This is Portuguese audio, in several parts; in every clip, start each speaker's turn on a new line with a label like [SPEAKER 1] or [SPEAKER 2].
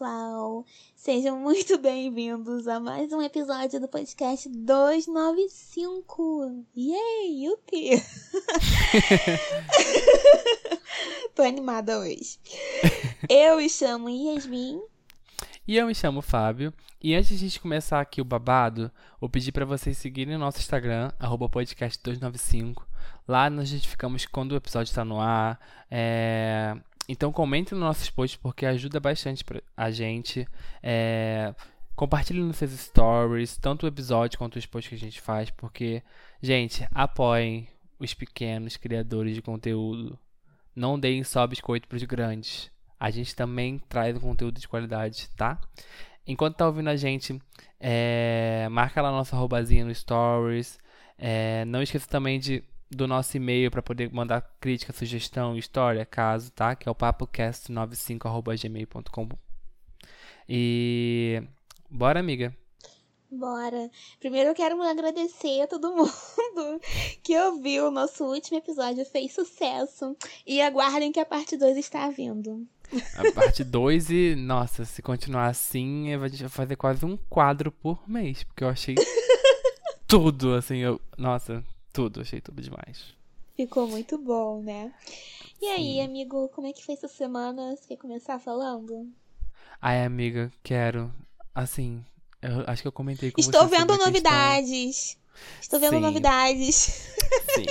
[SPEAKER 1] pessoal? Sejam muito bem-vindos a mais um episódio do podcast 295. Yay, yupi! Tô animada hoje. Eu me chamo Yasmin.
[SPEAKER 2] E eu me chamo Fábio. E antes de a gente começar aqui o babado, vou pedir para vocês seguirem nosso Instagram, podcast295. Lá nós notificamos quando o episódio está no ar. É... Então comente nos nossos posts porque ajuda bastante a gente. É... Compartilhe nos seus stories, tanto o episódio quanto os posts que a gente faz, porque, gente, apoiem os pequenos criadores de conteúdo. Não deem só biscoito para os grandes. A gente também traz um conteúdo de qualidade, tá? Enquanto tá ouvindo a gente, é... marca lá nossa arrobazinha no stories. É... Não esqueça também de do nosso e-mail para poder mandar crítica, sugestão, história, caso, tá? Que é o papocast95@gmail.com. E bora, amiga.
[SPEAKER 1] Bora. Primeiro eu quero agradecer a todo mundo que ouviu o nosso último episódio, fez sucesso. E aguardem que a parte 2 está vindo.
[SPEAKER 2] A parte 2 e, nossa, se continuar assim, a gente vai fazer quase um quadro por mês, porque eu achei tudo, assim, eu, nossa, tudo, achei tudo demais.
[SPEAKER 1] Ficou muito bom, né? E Sim. aí, amigo, como é que foi essa semana? Você quer começar falando?
[SPEAKER 2] Ai, amiga, quero. Assim, eu acho que eu comentei com
[SPEAKER 1] Estou vendo novidades. Estou vendo Sim. novidades.
[SPEAKER 2] Sim.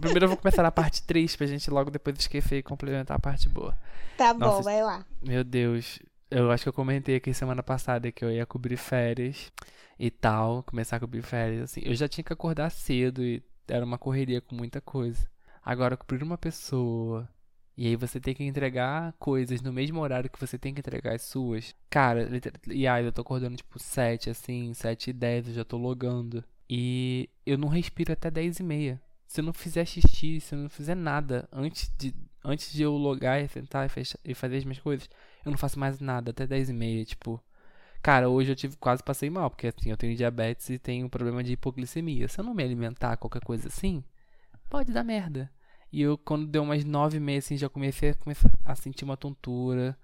[SPEAKER 2] Primeiro eu vou começar a parte triste pra gente logo depois esquecer e complementar a parte boa.
[SPEAKER 1] Tá Nossa, bom, vai lá.
[SPEAKER 2] Meu Deus. Eu acho que eu comentei aqui semana passada que eu ia cobrir férias e tal, começar a cobrir férias, assim. Eu já tinha que acordar cedo e era uma correria com muita coisa. Agora, cobrir uma pessoa e aí você tem que entregar coisas no mesmo horário que você tem que entregar as suas. Cara, e aí eu tô acordando tipo 7, assim, 7 e 10, eu já tô logando. E eu não respiro até 10 e meia. Se eu não fizer xixi, se eu não fizer nada antes de, antes de eu logar e sentar e, fechar, e fazer as minhas coisas, eu não faço mais nada até 10 e meia, tipo... Cara, hoje eu tive quase passei mal, porque assim, eu tenho diabetes e tenho problema de hipoglicemia. Se eu não me alimentar qualquer coisa assim, pode dar merda. E eu, quando deu umas nove meses, assim, já comecei a, comecei a sentir uma tontura,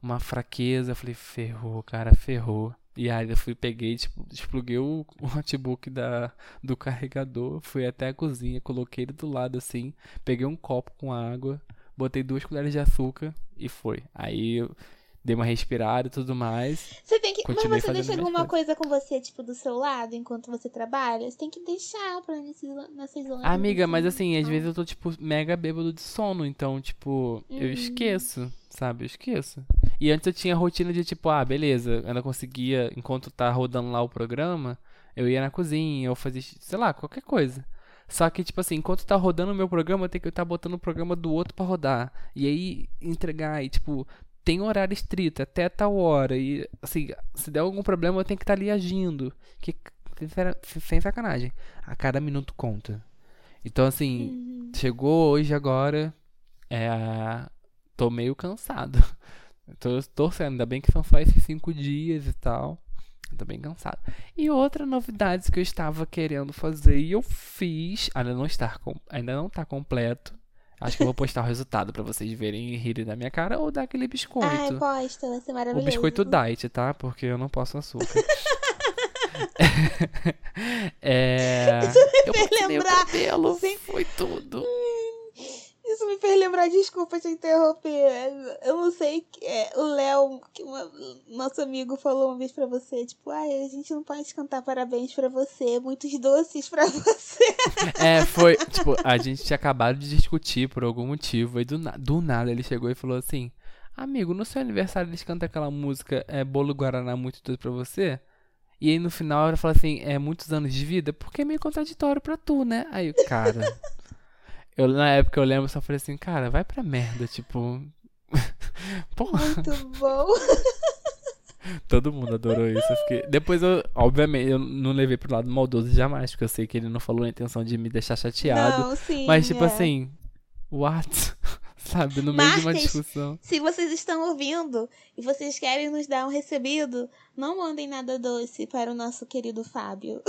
[SPEAKER 2] uma fraqueza. Eu falei, ferrou, cara, ferrou. E aí eu fui, peguei, tipo, despluguei o notebook da, do carregador, fui até a cozinha, coloquei ele do lado assim, peguei um copo com água, botei duas colheres de açúcar e foi. Aí eu dei uma respirada e tudo mais.
[SPEAKER 1] Você tem que. Mas você deixa alguma coisa com você, tipo, do seu lado enquanto você trabalha? Você tem que deixar pra nesse, nessa isolamento.
[SPEAKER 2] Amiga, mas assim, às vezes eu tô, tipo, mega bêbado de sono, então, tipo, eu hum. esqueço, sabe? Eu esqueço. E antes eu tinha a rotina de, tipo, ah, beleza, eu ainda conseguia, enquanto tá rodando lá o programa, eu ia na cozinha, eu fazia, sei lá, qualquer coisa. Só que, tipo assim, enquanto tá rodando o meu programa, eu tenho que estar tá botando o programa do outro para rodar. E aí entregar, e tipo, tem horário estrito, até tal hora. E, assim, se der algum problema, eu tenho que estar tá ali agindo. Que, sem sacanagem. A cada minuto conta. Então, assim, uhum. chegou hoje agora. É, tô meio cansado. Tô torcendo, ainda bem que são só esses cinco dias e tal. Tô bem cansado. E outra novidade que eu estava querendo fazer e eu fiz. Ainda não está, ainda não está completo. Acho que eu vou postar o resultado para vocês verem e rirem da minha cara ou daquele biscoito.
[SPEAKER 1] Ai, posta, vai ser maravilhoso.
[SPEAKER 2] O biscoito diet, tá? Porque eu não posso açúcar. é... Eu lembrar. o cabelo, Sim. foi tudo.
[SPEAKER 1] Fez lembrar, desculpa te interromper. Eu não sei, é, o Léo, que uma, nosso amigo, falou uma vez pra você, tipo, ai, a gente não pode cantar parabéns pra você, muitos doces pra você.
[SPEAKER 2] É, foi, tipo, a gente tinha acabado de discutir por algum motivo, e do, do nada ele chegou e falou assim, amigo, no seu aniversário eles cantam aquela música, é Bolo Guaraná Muito Doce pra você? E aí no final ela fala assim, é muitos anos de vida? Porque é meio contraditório pra tu, né? Aí cara... Eu, na época eu lembro, só falei assim, cara, vai pra merda, tipo.
[SPEAKER 1] Porra. Muito bom.
[SPEAKER 2] Todo mundo adorou isso. Eu fiquei... Depois eu, obviamente, eu não levei pro lado maldoso jamais, porque eu sei que ele não falou a intenção de me deixar chateado.
[SPEAKER 1] Não, sim,
[SPEAKER 2] mas, tipo
[SPEAKER 1] é.
[SPEAKER 2] assim, what? Sabe, no meio de uma discussão.
[SPEAKER 1] Se vocês estão ouvindo e vocês querem nos dar um recebido, não mandem nada doce para o nosso querido Fábio.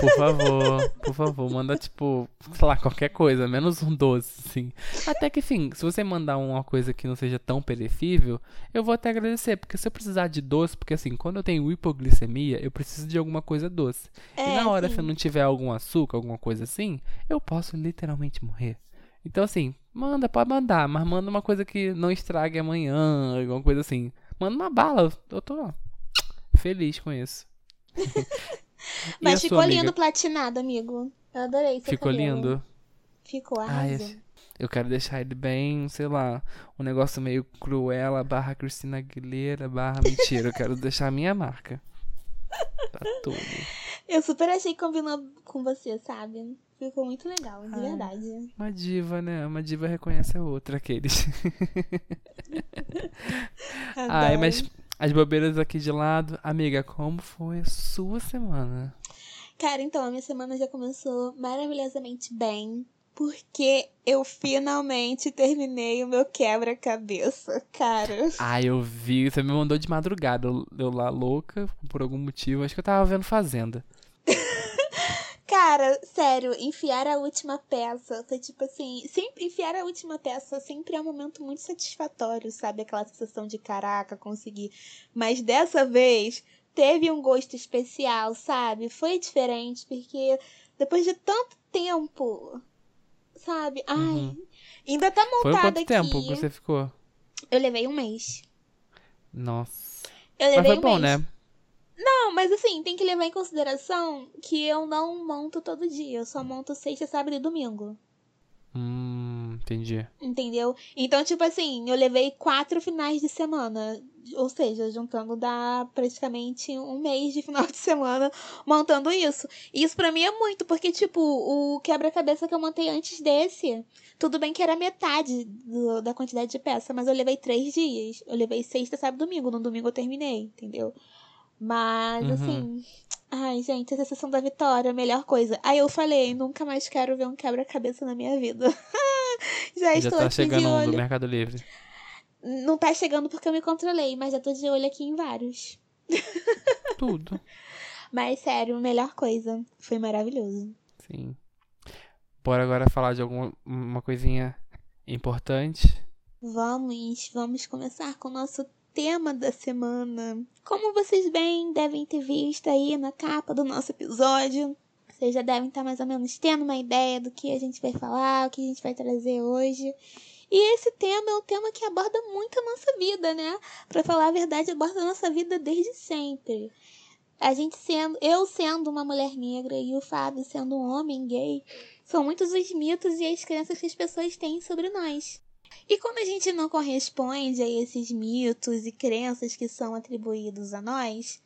[SPEAKER 2] Por favor, por favor, manda tipo, sei lá, qualquer coisa, menos um doce, assim. Até que, enfim, se você mandar uma coisa que não seja tão perecível, eu vou até agradecer, porque se eu precisar de doce, porque assim, quando eu tenho hipoglicemia, eu preciso de alguma coisa doce.
[SPEAKER 1] É,
[SPEAKER 2] e na hora,
[SPEAKER 1] sim.
[SPEAKER 2] se eu não tiver algum açúcar, alguma coisa assim, eu posso literalmente morrer. Então, assim, manda, pode mandar, mas manda uma coisa que não estrague amanhã, alguma coisa assim. Manda uma bala, eu tô ó, feliz com isso.
[SPEAKER 1] Mas ficou
[SPEAKER 2] amiga?
[SPEAKER 1] lindo platinado, amigo. Eu adorei
[SPEAKER 2] Ficou
[SPEAKER 1] cabelo.
[SPEAKER 2] lindo?
[SPEAKER 1] Ficou, arrasou.
[SPEAKER 2] Eu quero deixar ele bem, sei lá, um negócio meio Cruella barra Cristina Aguilera barra mentira. Eu quero deixar a minha marca. Tá tudo.
[SPEAKER 1] Eu super achei que combinou com você, sabe? Ficou muito legal, de
[SPEAKER 2] Ai.
[SPEAKER 1] verdade.
[SPEAKER 2] Uma diva, né? Uma diva reconhece a outra, aqueles. Ai, mas as bobeiras aqui de lado. Amiga, como foi a sua semana?
[SPEAKER 1] Cara, então, a minha semana já começou maravilhosamente bem. Porque eu finalmente terminei o meu quebra-cabeça, cara.
[SPEAKER 2] Ah, eu vi. Você me mandou de madrugada. Eu, eu lá louca, por algum motivo. Acho que eu tava vendo Fazenda.
[SPEAKER 1] Cara, sério, enfiar a última peça foi tipo assim. Sempre enfiar a última peça sempre é um momento muito satisfatório, sabe? Aquela sensação de caraca, consegui. Mas dessa vez teve um gosto especial, sabe? Foi diferente, porque depois de tanto tempo, sabe? Ai,
[SPEAKER 2] Uhum.
[SPEAKER 1] ainda tá
[SPEAKER 2] Foi
[SPEAKER 1] montada
[SPEAKER 2] quanto
[SPEAKER 1] aqui.
[SPEAKER 2] tempo que você ficou?
[SPEAKER 1] Eu levei um mês.
[SPEAKER 2] Nossa.
[SPEAKER 1] Eu
[SPEAKER 2] Mas
[SPEAKER 1] levei
[SPEAKER 2] foi
[SPEAKER 1] um
[SPEAKER 2] bom,
[SPEAKER 1] mês.
[SPEAKER 2] né?
[SPEAKER 1] Não, mas assim, tem que levar em consideração que eu não monto todo dia. Eu só monto sexta, sábado e domingo.
[SPEAKER 2] Hum, entendi.
[SPEAKER 1] Entendeu? Então, tipo assim, eu levei quatro finais de semana. Ou seja, juntando dá praticamente um mês de final de semana montando isso. E isso pra mim é muito, porque, tipo, o quebra-cabeça que eu montei antes desse, tudo bem que era metade do- da quantidade de peça, mas eu levei três dias. Eu levei sexta, sábado e domingo. No domingo eu terminei, entendeu? Mas,
[SPEAKER 2] Uhum.
[SPEAKER 1] assim. Ai, gente, essa sessão da vitória, a melhor coisa. Aí eu falei, nunca mais quero ver um quebra-cabeça na minha vida. já
[SPEAKER 2] Já
[SPEAKER 1] estou
[SPEAKER 2] tá
[SPEAKER 1] aqui
[SPEAKER 2] chegando
[SPEAKER 1] de olho.
[SPEAKER 2] do Mercado Livre.
[SPEAKER 1] Não tá chegando porque eu me controlei, mas já tô de olho aqui em vários.
[SPEAKER 2] Tudo.
[SPEAKER 1] Mas sério, melhor coisa. Foi maravilhoso.
[SPEAKER 2] Sim. Bora agora falar de alguma uma coisinha importante.
[SPEAKER 1] Vamos, vamos começar com o nosso tema da semana. Como vocês bem devem ter visto aí na capa do nosso episódio, vocês já devem estar mais ou menos tendo uma ideia do que a gente vai falar, o que a gente vai trazer hoje. E esse tema é um tema que aborda muito a nossa vida, né? Pra falar a verdade, aborda a nossa vida desde sempre. A gente sendo, eu sendo uma mulher negra e o Fábio sendo um homem gay, são muitos os mitos e as crenças que as pessoas têm sobre nós. E quando a gente não corresponde a esses mitos e crenças que são atribuídos a nós,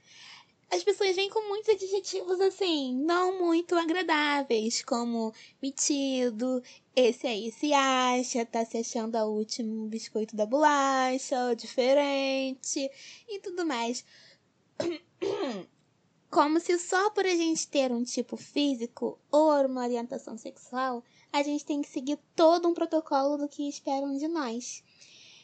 [SPEAKER 1] as pessoas vêm com muitos adjetivos assim, não muito agradáveis, como metido, esse aí se acha, tá se achando a último biscoito da bolacha, diferente e tudo mais. Como se só por a gente ter um tipo físico ou uma orientação sexual, a gente tem que seguir todo um protocolo do que esperam de nós.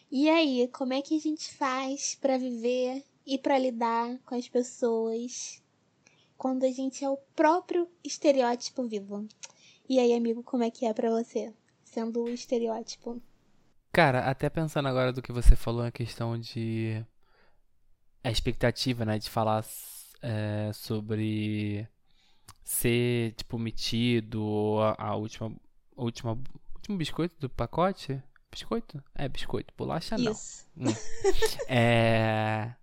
[SPEAKER 1] E aí, como é que a gente faz pra viver e pra lidar com as pessoas quando a gente é o próprio estereótipo vivo? E aí, amigo, como é que é pra você, sendo o estereótipo?
[SPEAKER 2] Cara, até pensando agora do que você falou, a questão de. A expectativa, né? De falar é, sobre ser, tipo, metido, ou a, a última. Última. Último biscoito do pacote? Biscoito? É, biscoito. Bolacha não.
[SPEAKER 1] Isso.
[SPEAKER 2] É.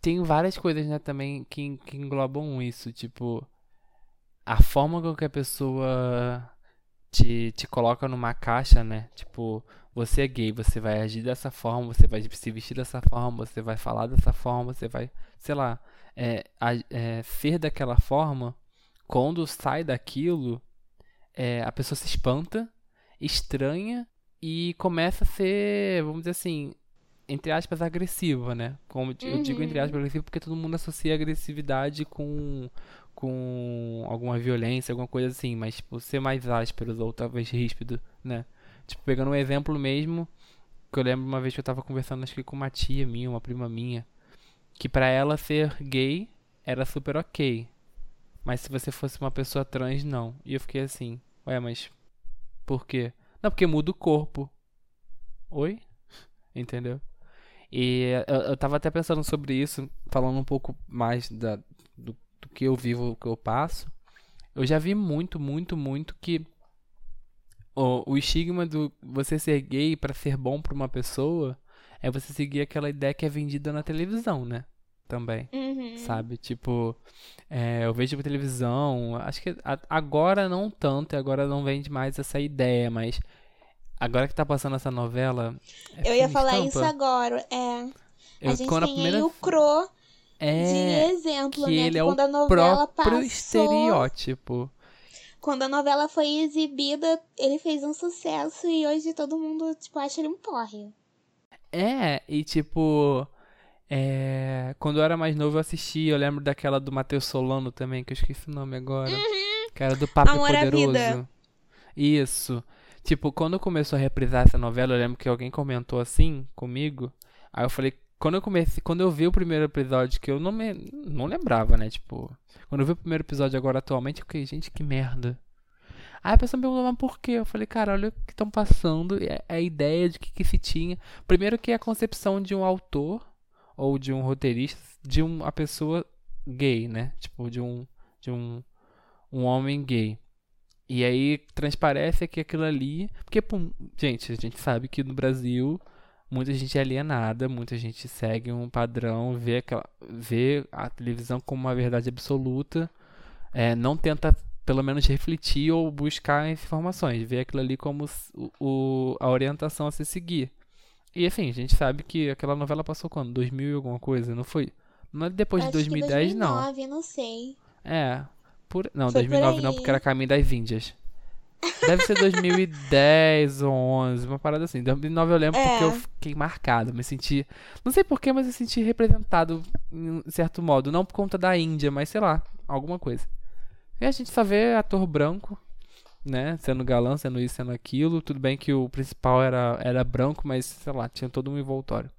[SPEAKER 2] Tem várias coisas, né, também que, que englobam isso. Tipo, a forma com que a pessoa te, te coloca numa caixa, né? Tipo, você é gay, você vai agir dessa forma, você vai se vestir dessa forma, você vai falar dessa forma, você vai, sei lá, é, é, ser daquela forma. Quando sai daquilo, é, a pessoa se espanta, estranha e começa a ser, vamos dizer assim, entre aspas, agressiva, né? Como eu digo entre
[SPEAKER 1] Uhum.
[SPEAKER 2] aspas agressiva porque todo mundo associa agressividade com com alguma violência, alguma coisa assim, mas tipo, ser mais áspero ou talvez ríspido, né? Tipo, pegando um exemplo mesmo, que eu lembro uma vez que eu tava conversando acho que com uma tia minha, uma prima minha, que pra ela ser gay era super ok. Mas se você fosse uma pessoa trans, não. E eu fiquei assim, ué, mas por quê? Não, porque muda o corpo. Oi? Entendeu? E eu, eu tava até pensando sobre isso, falando um pouco mais da, do, do que eu vivo, o que eu passo. Eu já vi muito, muito, muito que o, o estigma do você ser gay para ser bom para uma pessoa é você seguir aquela ideia que é vendida na televisão, né? Também.
[SPEAKER 1] Uhum.
[SPEAKER 2] Sabe? Tipo, é, eu vejo na televisão, acho que agora não tanto, agora não vende mais essa ideia, mas agora que tá passando essa novela.
[SPEAKER 1] É eu ia falar estampa, isso agora, é. Eu, a gente tem a primeira... aí o Cro é, de exemplo,
[SPEAKER 2] que
[SPEAKER 1] né?
[SPEAKER 2] Ele
[SPEAKER 1] que
[SPEAKER 2] é
[SPEAKER 1] quando
[SPEAKER 2] o
[SPEAKER 1] a novela
[SPEAKER 2] próprio
[SPEAKER 1] passou,
[SPEAKER 2] estereótipo.
[SPEAKER 1] Quando a novela foi exibida, ele fez um sucesso e hoje todo mundo, tipo, acha ele um porre.
[SPEAKER 2] É, e tipo. É, quando eu era mais novo eu assisti, eu lembro daquela do Matheus Solano também, que eu esqueci o nome agora.
[SPEAKER 1] Uhum.
[SPEAKER 2] Que era do Papo
[SPEAKER 1] Amor
[SPEAKER 2] Poderoso. Isso. Tipo, quando começou a reprisar essa novela, eu lembro que alguém comentou assim comigo. Aí eu falei, quando eu comecei, quando eu vi o primeiro episódio, que eu não me, não lembrava, né, tipo, quando eu vi o primeiro episódio agora atualmente, eu fiquei, gente, que merda. Aí a pessoa me perguntou, mas por quê? Eu falei, cara, olha o que estão passando, é a ideia de que, que se tinha. Primeiro que é a concepção de um autor ou de um roteirista, de uma pessoa gay, né? Tipo, de um de um, um homem gay. E aí transparece que aquilo ali, porque gente, a gente sabe que no Brasil muita gente é alienada, muita gente segue um padrão, vê, aquela, vê a televisão como uma verdade absoluta, é, não tenta pelo menos refletir ou buscar informações, vê aquilo ali como o, o, a orientação a se seguir. E assim, a gente sabe que aquela novela passou quando? 2000 e alguma coisa, não foi? Não é depois
[SPEAKER 1] Acho
[SPEAKER 2] de 2010,
[SPEAKER 1] que 2009, não. não sei.
[SPEAKER 2] É. Por... Não,
[SPEAKER 1] Foi
[SPEAKER 2] 2009
[SPEAKER 1] por
[SPEAKER 2] não, porque era Caminho das Índias. Deve ser 2010 ou 11, uma parada assim. 2009 eu lembro
[SPEAKER 1] É.
[SPEAKER 2] porque eu fiquei marcado, me senti, não sei porquê, mas eu senti representado em certo modo, não por conta da Índia, mas sei lá, alguma coisa. E a gente só vê ator branco, né, sendo galã, sendo isso, sendo aquilo. Tudo bem que o principal era era branco, mas sei lá, tinha todo um envoltório.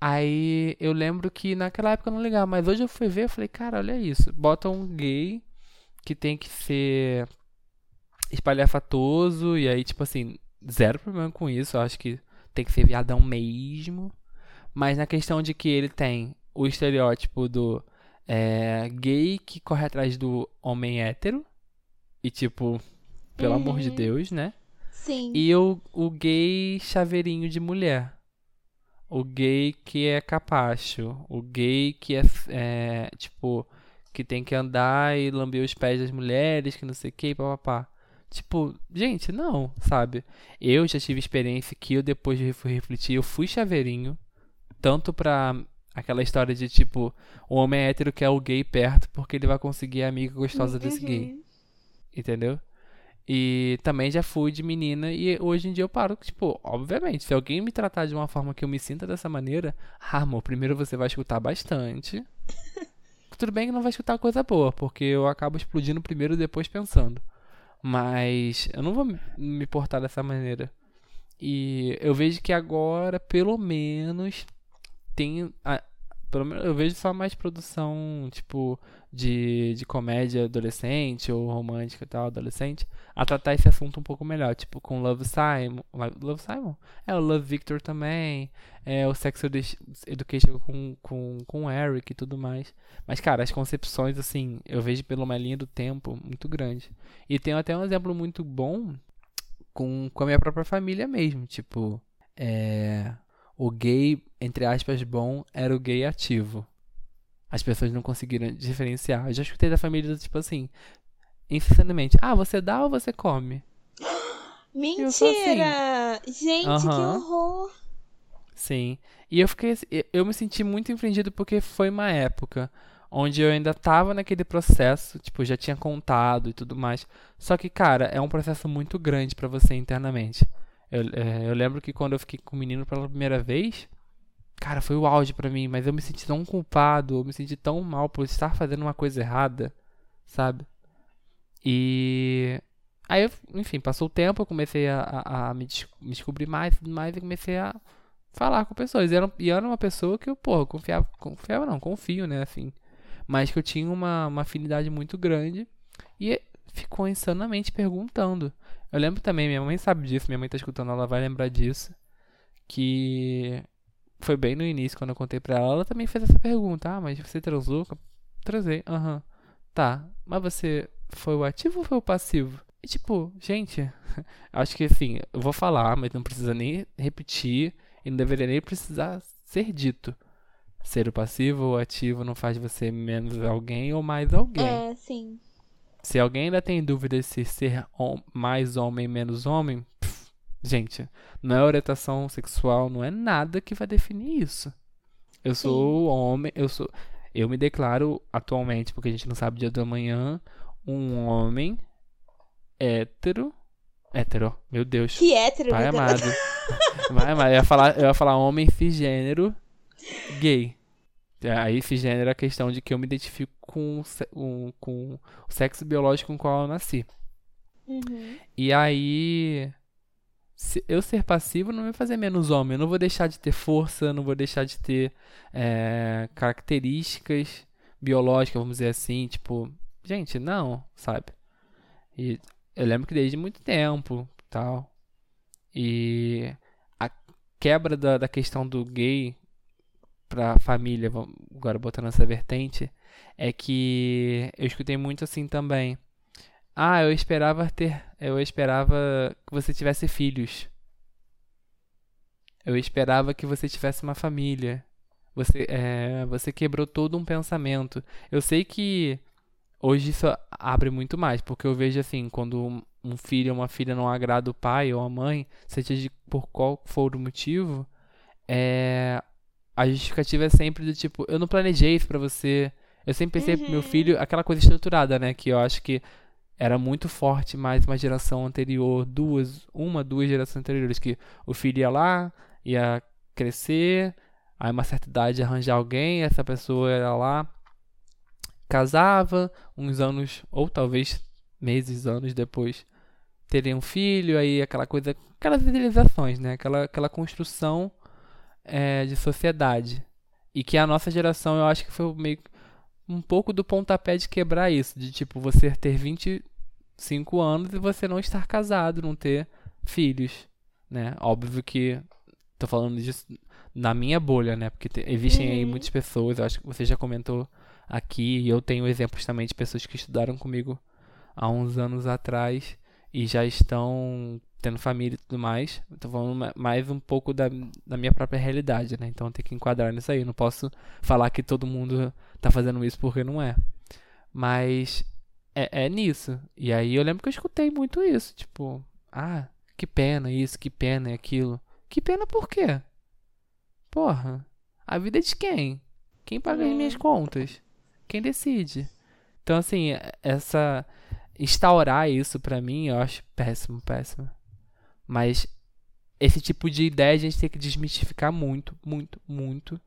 [SPEAKER 2] Aí eu lembro que naquela época eu não ligava, mas hoje eu fui ver, eu falei, cara, olha isso, bota um gay que tem que ser espalhafatoso, e aí, tipo assim, zero problema com isso. Eu acho que tem que ser viadão mesmo. Mas na questão de que ele tem o estereótipo do é, gay que corre atrás do homem hétero. E tipo, pelo amor de
[SPEAKER 1] Uhum.
[SPEAKER 2] Deus, né?
[SPEAKER 1] Sim.
[SPEAKER 2] E o, o gay chaveirinho de mulher. O gay que é capacho. O gay que é, é, tipo, que tem que andar e lamber os pés das mulheres, que não sei o que, papapá. Tipo, gente, não, sabe? Eu já tive experiência que eu depois de fui refletir, eu fui chaveirinho. Tanto pra aquela história de tipo, o homem hétero quer o gay perto porque ele vai conseguir a amiga gostosa desse gay.
[SPEAKER 1] Uhum.
[SPEAKER 2] Entendeu? E também já fui de menina e hoje em dia eu paro, tipo, obviamente, se alguém me tratar de uma forma que eu me sinta dessa maneira, ah, amor, primeiro você vai escutar bastante. Tudo bem que não vai escutar coisa boa, porque eu acabo explodindo primeiro e depois pensando. Mas eu não vou me- portar dessa maneira. E eu vejo que agora, pelo menos, tem. a- pelo menos eu vejo só mais produção, tipo, de, de comédia adolescente ou romântica e tal, adolescente, a tratar esse assunto um pouco melhor. Tipo, com Love Simon. Love Simon? É, o Love Victor também. É, o Sex Edu- Education com, com, com o Eric e tudo mais. Mas, cara, as concepções, assim, eu vejo pela uma linha do tempo muito grande. E tem até um exemplo muito bom com, com a minha própria família mesmo. Tipo, é, o gay, entre aspas, bom era o gay ativo. As pessoas não conseguiram diferenciar. Eu já escutei da família, do tipo assim, incessantemente: ah, você dá ou você come? Assim.
[SPEAKER 1] Mentira! Gente, que
[SPEAKER 2] Aham.
[SPEAKER 1] horror!
[SPEAKER 2] Sim. E eu fiquei. assim- eu- me senti muito infringido porque foi uma época onde eu ainda tava naquele processo, tipo, já tinha contado e tudo mais. Só que, cara, é um processo muito grande pra você internamente. Eu, é, eu lembro que quando eu fiquei com o menino pela primeira vez, cara, foi o auge pra mim, mas eu me senti tão culpado, eu me senti tão mal por estar fazendo uma coisa errada, sabe? E aí, enfim, passou o tempo, eu comecei a, a, a me descobrir mais e tudo mais, e comecei a falar com pessoas. E era, e era uma pessoa que eu, porra, confiava, confiava não, confio, né, assim. mas que eu tinha uma, uma afinidade muito grande e ficou insanamente perguntando. Eu lembro também, minha mãe sabe disso, minha mãe tá escutando, ela vai lembrar disso, que foi bem no início quando eu contei pra ela, ela também fez essa pergunta: "Ah, mas você transou?" Transei. Aham. Uhum. Tá. Mas você foi o ativo ou foi o passivo? E tipo, gente, acho que assim, eu vou falar, mas não precisa nem repetir e não deveria nem precisar ser dito. Ser o passivo ou ativo não faz você menos alguém ou mais alguém.
[SPEAKER 1] É, sim.
[SPEAKER 2] Se alguém ainda tem dúvida se ser mais homem menos homem, pff, gente, não é orientação sexual, não é nada que vai definir isso. Eu sim. sou homem, eu sou, eu me declaro atualmente, porque a gente não sabe o dia do amanhã, um homem hétero. Hétero, meu Deus.
[SPEAKER 1] Que hétero,
[SPEAKER 2] Pai amado. Pai amado. Eu ia falar, eu ia falar homem cisgênero gay. Aí cisgênero é a questão de que eu me identifico com, um, com o sexo biológico com o qual eu nasci.
[SPEAKER 1] Uhum.
[SPEAKER 2] E aí. Se eu ser passivo não vai fazer menos homem. Eu não vou deixar de ter força, não vou deixar de ter é, características biológicas, vamos dizer assim. Tipo, gente, não, sabe? E eu lembro que desde muito tempo, tal. E a quebra da, da questão do gay pra família, agora botando essa vertente, é que eu escutei muito assim também. Ah, eu esperava ter, eu esperava que você tivesse filhos. Eu esperava que você tivesse uma família. Você, é, você quebrou todo um pensamento. Eu sei que Hoje isso abre muito mais, porque eu vejo assim, quando um filho ou uma filha não agrada o pai ou a mãe, seja por qual for o motivo, é, a justificativa é sempre do tipo, eu não planejei isso pra você. Eu sempre pensei uhum. pro meu filho aquela coisa estruturada, né? Que eu acho que era muito forte mais uma geração anterior, duas, uma, duas gerações anteriores, que o filho ia lá, ia crescer, aí uma certa idade arranjar alguém, essa pessoa era lá, casava, uns anos, ou talvez meses, anos depois, teria um filho, aí aquela coisa, aquelas idealizações, né? Aquela, aquela construção é, de sociedade. E que a nossa geração, eu acho que foi meio um pouco do pontapé de quebrar isso, de tipo, você ter 25 anos e você não estar casado, não ter filhos, né? Óbvio que tô falando disso na minha bolha, né? Porque te, existem uhum. aí muitas pessoas, eu acho que você já comentou aqui. E eu tenho exemplos também de pessoas que estudaram comigo há uns anos atrás e já estão tendo família e tudo mais. Estou falando mais um pouco da, da minha própria realidade, né? Então tem que enquadrar nisso aí. Não posso falar que todo mundo tá fazendo isso porque não é. Mas é, é nisso. E aí eu lembro que eu escutei muito isso. Tipo, ah, que pena isso, que pena aquilo. Que pena por quê? Porra, a vida é de quem? Quem paga as minhas contas? quem decide. Então, assim, essa. Instaurar isso pra mim, eu acho péssimo, péssimo. Mas esse tipo de ideia a gente tem que desmistificar muito, muito, muito.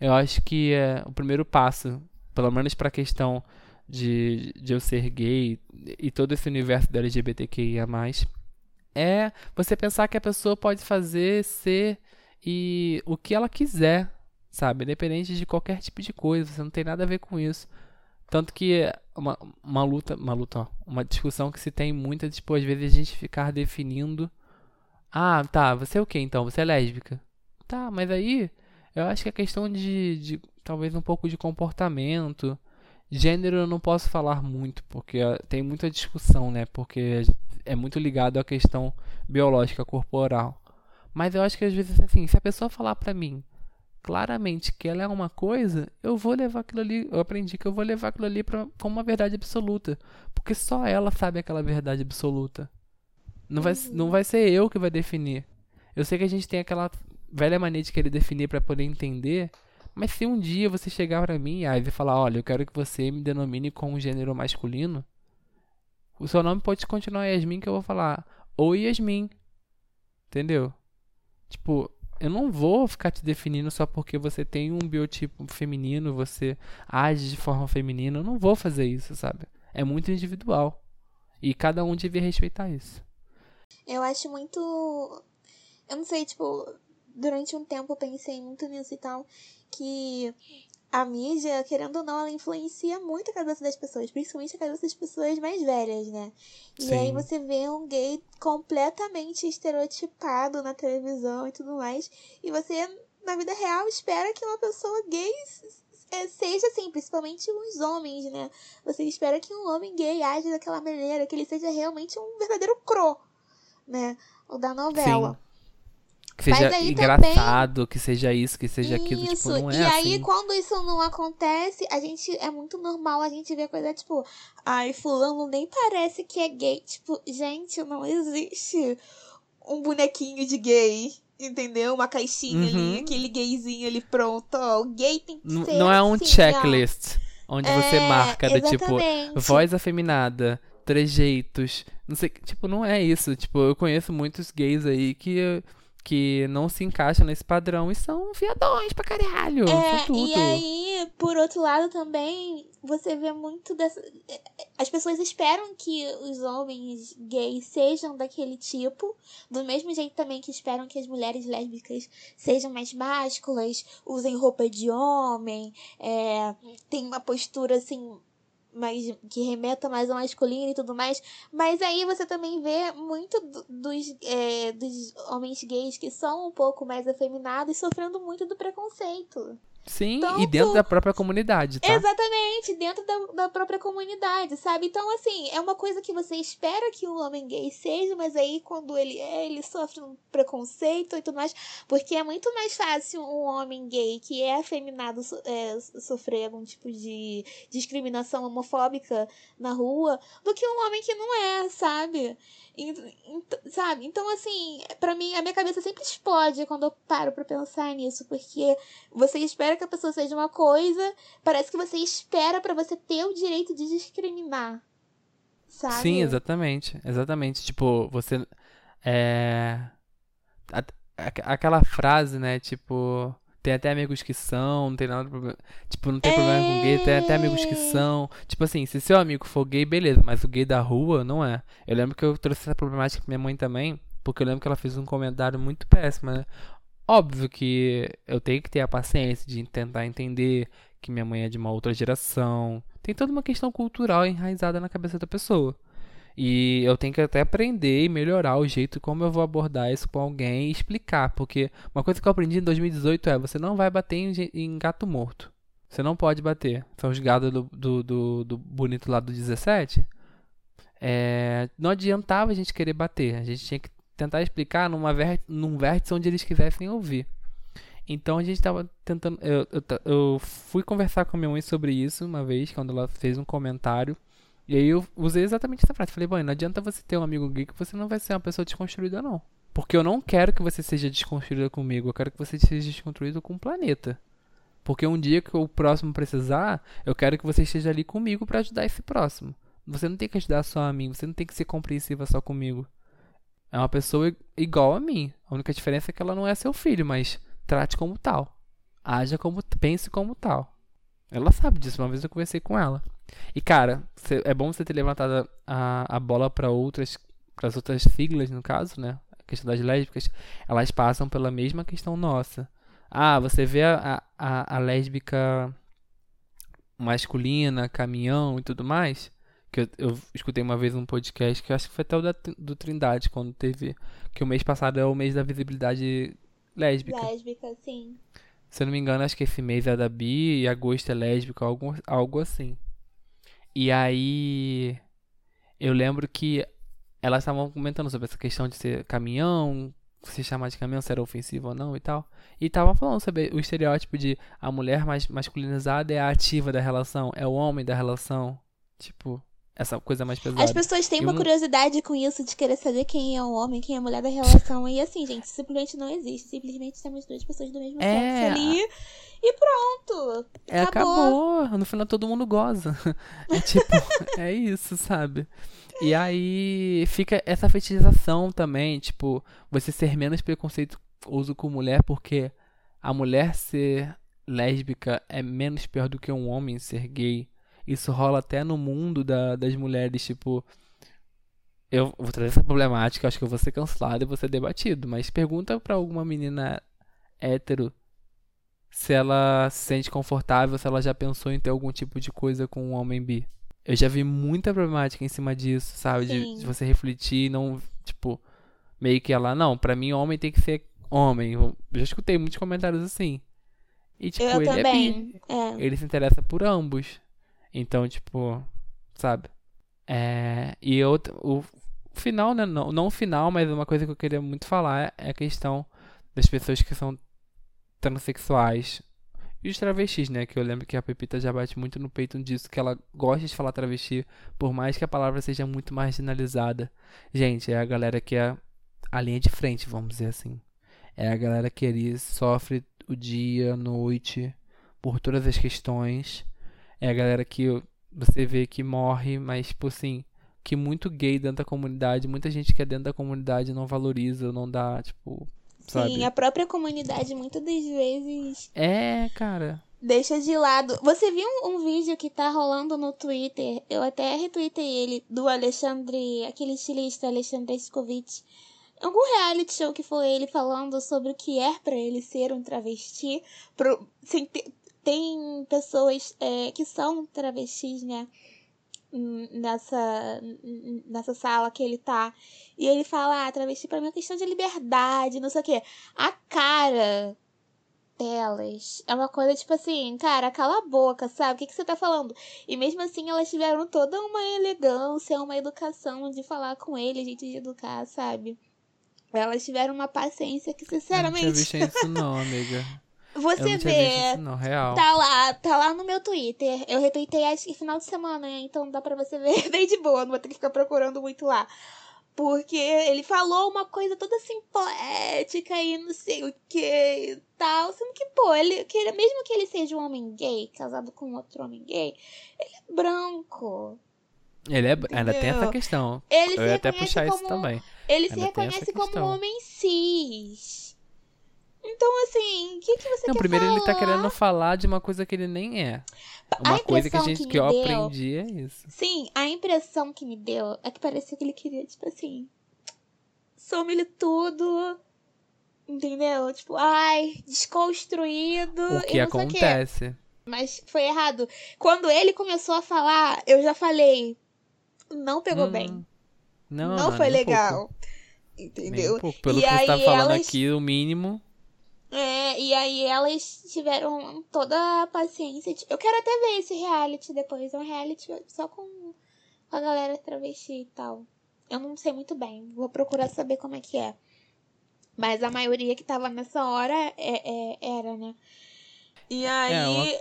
[SPEAKER 2] Eu acho que é o primeiro passo, pelo menos pra questão de, de eu ser gay e todo esse universo da LGBTQIA, é você pensar que a pessoa pode fazer, ser e o que ela quiser sabe? Independente de qualquer tipo de coisa, você não tem nada a ver com isso. Tanto que uma, uma luta, uma luta, ó, uma discussão que se tem muito é, tipo, às vezes a gente ficar definindo. Ah, tá, você é o que então? Você é lésbica? Tá, mas aí eu acho que a é questão de, de talvez um pouco de comportamento. Gênero eu não posso falar muito, porque tem muita discussão, né? Porque é muito ligado à questão biológica corporal. Mas eu acho que às vezes assim, se a pessoa falar pra mim, claramente que ela é uma coisa, eu vou levar aquilo ali, eu aprendi que eu vou levar aquilo ali pra, como uma verdade absoluta, porque só ela sabe aquela verdade absoluta. Não vai, não vai ser eu que vai definir. Eu sei que a gente tem aquela velha mania de querer definir para poder entender, mas se um dia você chegar para mim e falar, olha, eu quero que você me denomine com um gênero masculino, o seu nome pode continuar Yasmin que eu vou falar, ou Yasmin. Entendeu? Tipo, eu não vou ficar te definindo só porque você tem um biotipo feminino, você age de forma feminina. Eu não vou fazer isso, sabe? É muito individual. E cada um devia respeitar isso.
[SPEAKER 1] Eu acho muito. Eu não sei, tipo, durante um tempo eu pensei muito nisso e tal. Que a mídia, querendo ou não, ela influencia muito a cabeça das pessoas, principalmente a cabeça das pessoas mais velhas, né? E
[SPEAKER 2] Sim.
[SPEAKER 1] aí você vê um gay completamente estereotipado na televisão e tudo mais, e você, na vida real, espera que uma pessoa gay é, seja assim, principalmente os homens, né? Você espera que um homem gay age daquela maneira, que ele seja realmente um verdadeiro cro, né? O da novela.
[SPEAKER 2] Sim. Que seja engraçado, que seja isso, que seja aquilo, tipo,
[SPEAKER 1] Isso,
[SPEAKER 2] não é
[SPEAKER 1] e aí
[SPEAKER 2] assim.
[SPEAKER 1] quando isso não acontece, a gente é muito normal a gente ver coisa tipo, ai, fulano nem parece que é gay. Tipo, gente, não existe um bonequinho de gay, entendeu? Uma caixinha ali,
[SPEAKER 2] Uhum.
[SPEAKER 1] aquele gayzinho ali pronto, ó. O gay tem que
[SPEAKER 2] N-
[SPEAKER 1] ser
[SPEAKER 2] Não é um
[SPEAKER 1] assim, ó.
[SPEAKER 2] checklist onde você
[SPEAKER 1] É,
[SPEAKER 2] marca do tipo, voz afeminada, trejeitos, não sei, tipo, não é isso. Tipo, eu conheço muitos gays aí que que não se encaixam nesse padrão e são viadões pra caralho,
[SPEAKER 1] É,
[SPEAKER 2] tudo.
[SPEAKER 1] e aí, por outro lado também, você vê muito dessa. As pessoas esperam que os homens gays sejam daquele tipo, do mesmo jeito também que esperam que as mulheres lésbicas sejam mais másculas, usem roupa de homem, é, tem uma postura assim. Mais, que remeta mais ao masculino e tudo mais. Mas aí você também vê muito do- dos, é, dos homens gays que são um pouco mais afeminados sofrendo muito do preconceito.
[SPEAKER 2] Sim, e
[SPEAKER 1] Tanto-
[SPEAKER 2] dentro da própria comunidade, tá?
[SPEAKER 1] Exatamente, dentro da, da própria comunidade, sabe? Então, assim, é uma coisa que você espera que um homem gay seja, mas aí quando ele é, ele sofre um preconceito e tudo mais. Porque é muito mais fácil um homem gay que é afeminado so- é, sofrer algum tipo de discriminação homofóbica na rua do que um homem que não é, sabe? Sabe? Então, assim, pra mim, a minha cabeça sempre explode quando eu paro pra pensar nisso, porque você espera que a pessoa seja uma coisa, parece que você espera pra você ter o direito de discriminar. Sabe?
[SPEAKER 2] Sim, exatamente. Exatamente. Tipo, você. É. a- a- Aquela frase, né? Tipo. Tem até amigos que são, não tem nada problema. Tipo, não tem problema com gay, tem até amigos que
[SPEAKER 1] É.
[SPEAKER 2] são. Tipo assim, se seu amigo for gay, beleza, mas o gay da rua não é. Eu lembro que eu trouxe essa problemática pra minha mãe também, porque eu lembro que ela fez um comentário muito péssimo, né? Óbvio que eu tenho que ter a paciência de tentar entender que minha mãe é de uma outra geração. Tem toda uma questão cultural enraizada na cabeça da pessoa. E eu tenho que até aprender e melhorar o jeito como eu vou abordar isso com alguém e explicar. Porque uma coisa que eu aprendi em 2018 é: você não vai bater em, gato morto. Você não pode bater. São os gados do, do, do, do bonito lá do 17. É, não adiantava a gente querer bater. A gente tinha que tentar explicar numa num vértice onde eles quisessem ouvir. Então a gente tava tentando. Eu, eu, eu fui conversar com a minha mãe sobre isso uma vez, quando ela fez um comentário. E aí eu usei exatamente essa frase. Falei, mãe, não adianta você ter um amigo gay que você não vai ser uma pessoa desconstruída, não. Porque eu não quero que você seja desconstruída comigo, eu quero que você seja desconstruído com o planeta. Porque um dia que o próximo precisar, eu quero que você esteja ali comigo pra ajudar esse próximo. Você não tem que ajudar só a mim, você não tem que ser compreensiva só comigo. É uma pessoa igual a mim. A única diferença é que ela não é seu filho, mas trate como tal. Haja como, pense como tal. Ela sabe disso, uma vez eu conversei com ela. E cara, é bom você ter levantado a, a bola para outras, para as outras siglas no caso, né? A questão das lésbicas, elas passam pela mesma questão nossa. Ah, você vê a, a, a lésbica masculina, caminhão e tudo mais. Que eu, eu escutei uma vez um podcast que eu acho que foi até o da, do Trindade, quando teve. Que o mês passado é o mês da visibilidade lésbica.
[SPEAKER 1] Lésbica, sim.
[SPEAKER 2] Se eu não me engano, acho que esse mês é da bi e agosto é lésbico, algo, algo assim. E aí. Eu lembro que elas estavam comentando sobre essa questão de ser caminhão, se chamar de caminhão, se era ofensivo ou não e tal. E estavam falando sobre o estereótipo de a mulher mais masculinizada é a ativa da relação, é o homem da relação. Tipo, essa coisa mais pesada.
[SPEAKER 1] As pessoas têm uma
[SPEAKER 2] um-
[SPEAKER 1] curiosidade com isso de querer saber quem é o homem, quem é a mulher da relação. E assim, gente, simplesmente não existe. Simplesmente temos duas pessoas do mesmo
[SPEAKER 2] É.
[SPEAKER 1] sexo ali. E pronto.
[SPEAKER 2] É, acabou. No final todo mundo goza. É tipo, é isso, sabe? E aí fica essa fetichização também, tipo, você ser menos preconceituoso com mulher porque a mulher ser lésbica é menos pior do que um homem ser gay. Isso rola até no mundo da- das mulheres, tipo. Eu vou trazer essa problemática, acho que eu vou ser cancelado e vou ser debatido, mas pergunta pra alguma menina hétero se ela se sente confortável, se ela já pensou em ter algum tipo de coisa com um homem bi. Eu já vi muita problemática em cima disso, sabe? De, de, você refletir e não, tipo, meio que ela, não, pra mim homem tem que ser homem. Eu já escutei muitos comentários assim. E, tipo,
[SPEAKER 1] eu
[SPEAKER 2] ele
[SPEAKER 1] também.
[SPEAKER 2] é bi.
[SPEAKER 1] É.
[SPEAKER 2] Ele se interessa por ambos. Então, tipo, sabe? É, e outro, o final, né? Não, não o final, mas uma coisa que eu queria muito falar é a questão das pessoas que são transexuais. E os travestis, né? Que eu lembro que a Pepita já bate muito no peito disso, que ela gosta de falar travesti, por mais que a palavra seja muito marginalizada. Gente, é a galera que é a linha de frente, vamos dizer assim. É a galera que ali sofre o dia, a noite, por todas as questões. É a galera que você vê que morre, mas, tipo assim, que muito gay dentro da comunidade, muita gente que é dentro da comunidade não valoriza, não dá, tipo, sabe?
[SPEAKER 1] Sim, a própria comunidade muitas das vezes
[SPEAKER 2] É, cara.
[SPEAKER 1] deixa de lado. Você viu um, um vídeo que tá rolando no Twitter? Eu até retuitei ele, do Alexandre, aquele estilista Alexandre Escovitch. Algum reality show que foi ele falando sobre o que é pra ele ser um travesti. Pro, sem ter- tem pessoas é, que são travestis, né? Hum, Nessa, nessa sala que ele tá. E ele fala, ah, travesti pra mim é questão de liberdade, não sei o quê. A cara delas é uma coisa tipo assim, cara, cala a boca, sabe? O que, que você tá falando? E mesmo assim elas tiveram toda uma elegância, uma educação de falar com ele, jeito de educar, sabe? Elas tiveram uma paciência que,
[SPEAKER 2] Eu não tinha
[SPEAKER 1] sinceramente,
[SPEAKER 2] visto isso não, amiga.
[SPEAKER 1] Você vê.
[SPEAKER 2] isso não, real.
[SPEAKER 1] Tá lá, tá lá no meu Twitter. Eu retuitei acho que final de semana, né? Então dá pra você ver bem de boa, não vou ter que ficar procurando muito lá. Porque ele falou uma coisa toda assim, poética e não sei o que e tal. Sendo que, pô, ele, que ele- mesmo que ele seja um homem gay, casado com outro homem gay, ele é branco.
[SPEAKER 2] Ele é, ainda tem essa
[SPEAKER 1] Entendeu?
[SPEAKER 2] questão.
[SPEAKER 1] Ele
[SPEAKER 2] Eu
[SPEAKER 1] se
[SPEAKER 2] ia até puxar isso
[SPEAKER 1] como
[SPEAKER 2] também.
[SPEAKER 1] Ele se
[SPEAKER 2] Ainda essa
[SPEAKER 1] reconhece como
[SPEAKER 2] questão.
[SPEAKER 1] homem cis. Então, assim, o que, que você
[SPEAKER 2] Não,
[SPEAKER 1] quer
[SPEAKER 2] primeiro ele tá querendo falar de uma coisa que ele nem é. Uma coisa que a gente
[SPEAKER 1] que
[SPEAKER 2] que eu
[SPEAKER 1] deu-
[SPEAKER 2] aprendi é isso.
[SPEAKER 1] Sim, a impressão que me deu é que parecia que ele queria, tipo assim, some-lhe tudo, entendeu? Tipo, ai, desconstruído.
[SPEAKER 2] O que
[SPEAKER 1] e sei o
[SPEAKER 2] acontece.
[SPEAKER 1] Mas foi errado. Quando ele começou a falar, eu já falei, não pegou
[SPEAKER 2] Hum,
[SPEAKER 1] bem.
[SPEAKER 2] Não,
[SPEAKER 1] Não,
[SPEAKER 2] não,
[SPEAKER 1] foi
[SPEAKER 2] um
[SPEAKER 1] legal.
[SPEAKER 2] Nem
[SPEAKER 1] Entendeu?
[SPEAKER 2] um pouco. Pelo
[SPEAKER 1] E
[SPEAKER 2] que você tá falando
[SPEAKER 1] elas-
[SPEAKER 2] aqui, o mínimo.
[SPEAKER 1] É, e aí elas tiveram toda a paciência. de- Eu quero até ver esse reality depois. É um reality só com com a galera travesti e tal. Eu não sei muito bem. Vou procurar saber como é que é. Mas a maioria que tava nessa hora é, é- era, né? E aí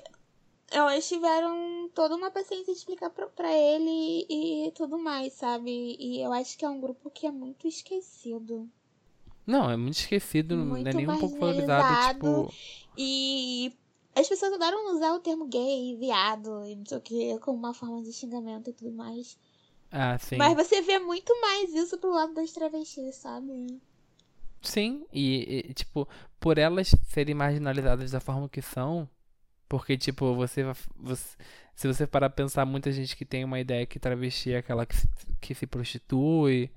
[SPEAKER 1] elas tiveram toda uma paciência de explicar pra, pra ele e tudo mais, sabe? E eu acho que é um grupo que é muito esquecido.
[SPEAKER 2] Não, é muito esquecido, não é
[SPEAKER 1] Muito
[SPEAKER 2] nem um pouco valorizado. Tipo,
[SPEAKER 1] E as pessoas adoram usar o termo gay, viado e não sei o que, como uma forma de xingamento e tudo mais.
[SPEAKER 2] ah, sim.
[SPEAKER 1] Mas você vê muito mais isso pro lado das travestis, sabe?
[SPEAKER 2] Sim, e, e, tipo, por elas serem marginalizadas da forma que são, porque, tipo, você, você se você parar pra pensar, muita gente que tem uma ideia que travesti é aquela que se, que se prostitui,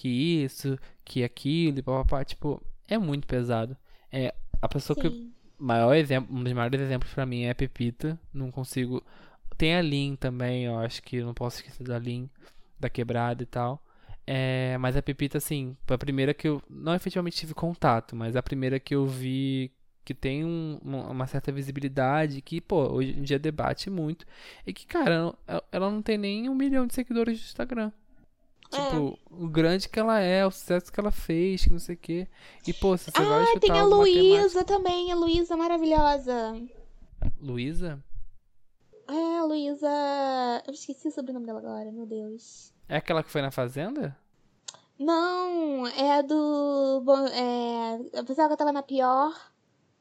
[SPEAKER 2] que isso, que aquilo, e papapá, tipo, é muito pesado. É, a pessoa que
[SPEAKER 1] Sim.
[SPEAKER 2] maior exemplo, um dos maiores exemplos pra mim é a Pepita. Não consigo. Tem a Lin também, eu acho que eu não posso esquecer da Lin, da quebrada e tal. É, mas a Pepita, assim, foi a primeira que eu não efetivamente tive contato, mas a primeira que eu vi que tem um- uma certa visibilidade, que, pô, hoje em dia debate muito. E que, cara, ela- ela não tem nem um milhão de seguidores no Instagram. Tipo, o grande que ela é, o sucesso que ela fez, que não sei o quê. E, pô, se você vai
[SPEAKER 1] Ah, tem a Luísa também, a Luísa maravilhosa.
[SPEAKER 2] Luísa?
[SPEAKER 1] É, a Luísa. Eu esqueci o sobrenome dela agora, meu Deus.
[SPEAKER 2] É aquela que foi na Fazenda?
[SPEAKER 1] Não, é a do. É, eu pensava que tava na pior.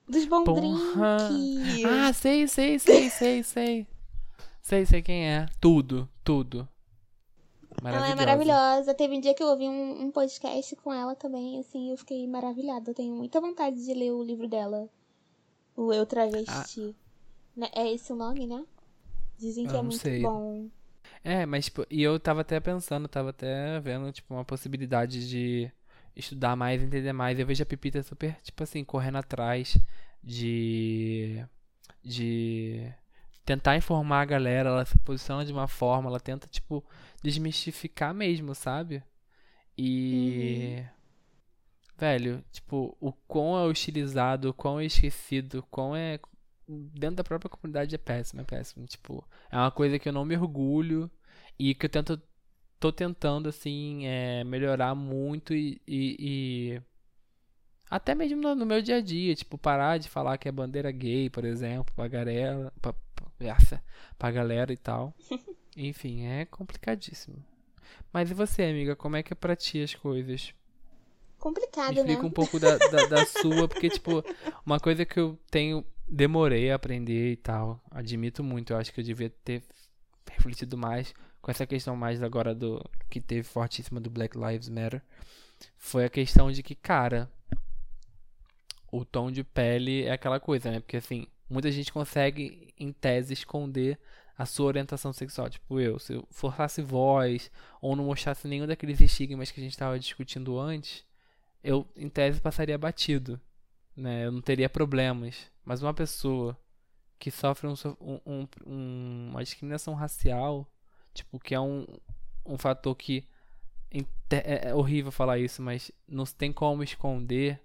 [SPEAKER 1] Dos! Drink.
[SPEAKER 2] Ah, sei, sei, sei, sei, sei. Sei, sei quem é. Tudo, tudo.
[SPEAKER 1] Ela é maravilhosa. Teve um dia que eu ouvi um, um podcast com ela também, assim, eu fiquei maravilhada. Eu tenho muita vontade de ler o livro dela. O Eu Travesti. Né, É esse o nome, né? Dizem que
[SPEAKER 2] Eu
[SPEAKER 1] é muito
[SPEAKER 2] sei.
[SPEAKER 1] bom.
[SPEAKER 2] É, mas, tipo, e eu tava até pensando, tava até vendo, tipo, uma possibilidade de estudar mais, entender mais. Eu vejo a Pepita super, tipo assim, correndo atrás de. de tentar informar a galera, ela se posiciona de uma forma, ela tenta, tipo, desmistificar mesmo, sabe? E. Uhum. Velho, tipo, o quão é hostilizado, o quão é esquecido, o quão é. Dentro da própria comunidade é péssimo, é péssimo. Tipo, é uma coisa que eu não me orgulho e que eu tento. tô tentando, assim, é, melhorar muito e, e, e até mesmo no, no, meu dia a dia, tipo, parar de falar que é bandeira gay, por exemplo, pra galera, pra, pra, pra galera e tal. Enfim, é complicadíssimo. Mas e você, amiga, como é que é pra ti as coisas?
[SPEAKER 1] Complicado,
[SPEAKER 2] Me explica
[SPEAKER 1] né?
[SPEAKER 2] um pouco da, da, da sua, porque, tipo, uma coisa que eu tenho, demorei a aprender e tal, admito muito, eu acho que eu devia ter refletido mais com essa questão mais agora do, que teve fortíssima do Black Lives Matter, foi a questão de que, cara, o tom de pele é aquela coisa, né? Porque assim, muita gente consegue, em tese, esconder a sua orientação sexual. Tipo eu, se eu forçasse voz ou não mostrasse nenhum daqueles estigmas que a gente estava discutindo antes, eu, em tese, passaria batido. Né? Eu não teria problemas. Mas uma pessoa que sofre um, um, um, uma discriminação racial, tipo, que é um, um fator que. É, é horrível falar isso, mas não tem como esconder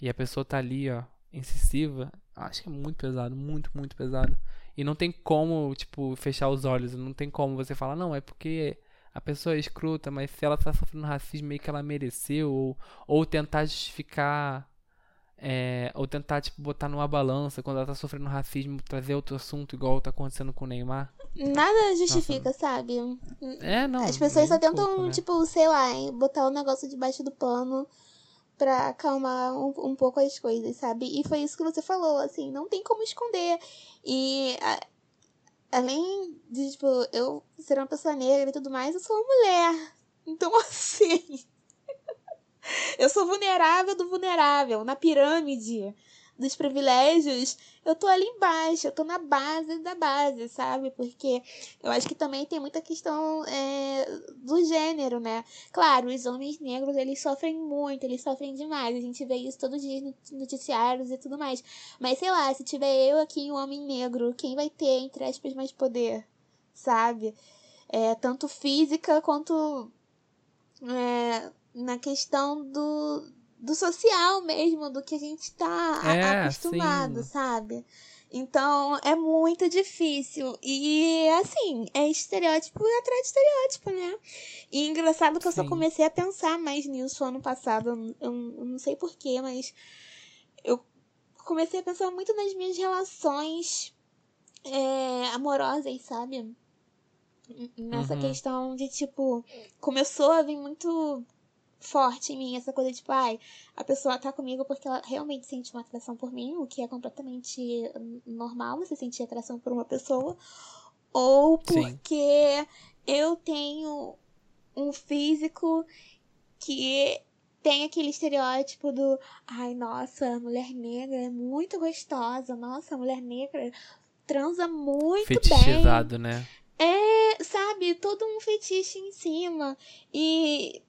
[SPEAKER 2] e a pessoa tá ali, ó, incisiva, acho que é muito pesado, muito, muito pesado. E não tem como, tipo, fechar os olhos, não tem como você falar, não, é porque a pessoa é escrota, mas se ela tá sofrendo racismo meio que ela mereceu, ou, ou tentar justificar, é, ou tentar, tipo, botar numa balança quando ela tá sofrendo racismo, trazer outro assunto igual tá acontecendo com o Neymar.
[SPEAKER 1] Nada justifica, Nossa. sabe?
[SPEAKER 2] É, não.
[SPEAKER 1] As pessoas só tentam, pouco, né? tipo, sei lá, botar o negócio debaixo do pano pra acalmar um, um, pouco as coisas, sabe? E foi isso que você falou, assim, não tem como esconder. E a, além de, tipo, eu ser uma pessoa negra e tudo mais, eu sou uma mulher. Então, assim. eu sou vulnerável do vulnerável, na pirâmide dos privilégios, eu tô ali embaixo, eu tô na base da base, sabe? Porque eu acho que também tem muita questão é, do gênero, né? Claro, os homens negros, eles sofrem muito, eles sofrem demais. A gente vê isso todos os dias nos noticiários e tudo mais. Mas sei lá, se tiver eu aqui, um homem negro, quem vai ter, entre aspas, mais poder, sabe? É, tanto física quanto é, na questão do, do social mesmo, do que a gente tá é, acostumado, sim. sabe? Então é muito difícil. E assim, é estereótipo atrás de estereótipo, né? E engraçado que sim. eu só comecei a pensar mais nisso ano passado. Eu, eu não sei porquê, mas eu comecei a pensar muito nas minhas relações é, amorosas, sabe? Nessa uhum. questão de tipo, começou a vir muito forte em mim essa coisa de, tipo, ai, a pessoa tá comigo porque ela realmente sente uma atração por mim, o que é completamente normal você sentir atração por uma pessoa, ou porque Sim. eu tenho um físico que tem aquele estereótipo do, ai, nossa, a mulher negra é muito gostosa, nossa, a mulher negra transa muito
[SPEAKER 2] Fetichizado,
[SPEAKER 1] bem.
[SPEAKER 2] né?
[SPEAKER 1] É, sabe, todo um fetiche em cima. E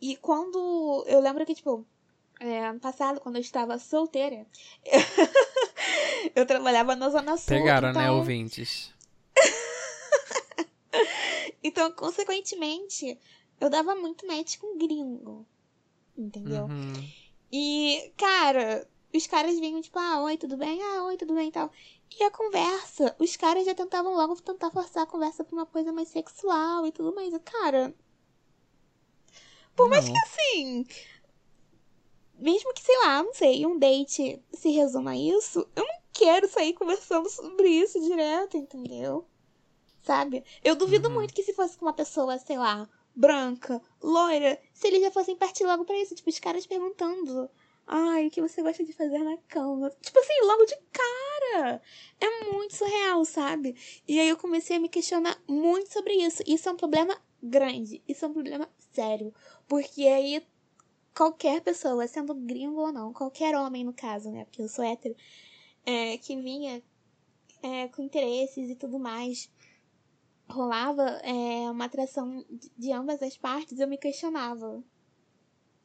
[SPEAKER 1] e quando. Eu lembro que, tipo, é, ano passado, quando eu estava solteira, eu trabalhava na Zona Sul.
[SPEAKER 2] Pegaram, né,
[SPEAKER 1] então...
[SPEAKER 2] né, ouvintes?
[SPEAKER 1] então, consequentemente, eu dava muito match com gringo. Entendeu? Uhum. E, cara, os caras vinham, tipo, ah, oi, tudo bem? Ah, oi, tudo bem e tal. E a conversa, os caras já tentavam logo tentar forçar a conversa pra uma coisa mais sexual e tudo mais. E, cara, por mais que assim. Mesmo que, sei lá, não sei, um date se resuma a isso, eu não quero sair conversando sobre isso direto, entendeu? Sabe? Eu duvido uhum. muito que se fosse com uma pessoa, sei lá, branca, loira, se eles já fossem partir logo pra isso. Tipo, os caras perguntando. Ai, o que você gosta de fazer na cama? Tipo assim, logo de cara. É muito surreal, sabe? E aí eu comecei a me questionar muito sobre isso. Isso é um problema grande. Isso é um problema sério. Porque aí qualquer pessoa, sendo gringo ou não, qualquer homem no caso, né? Porque eu sou hétero, é, que vinha é, com interesses e tudo mais, rolava é, uma atração de ambas as partes, eu me questionava,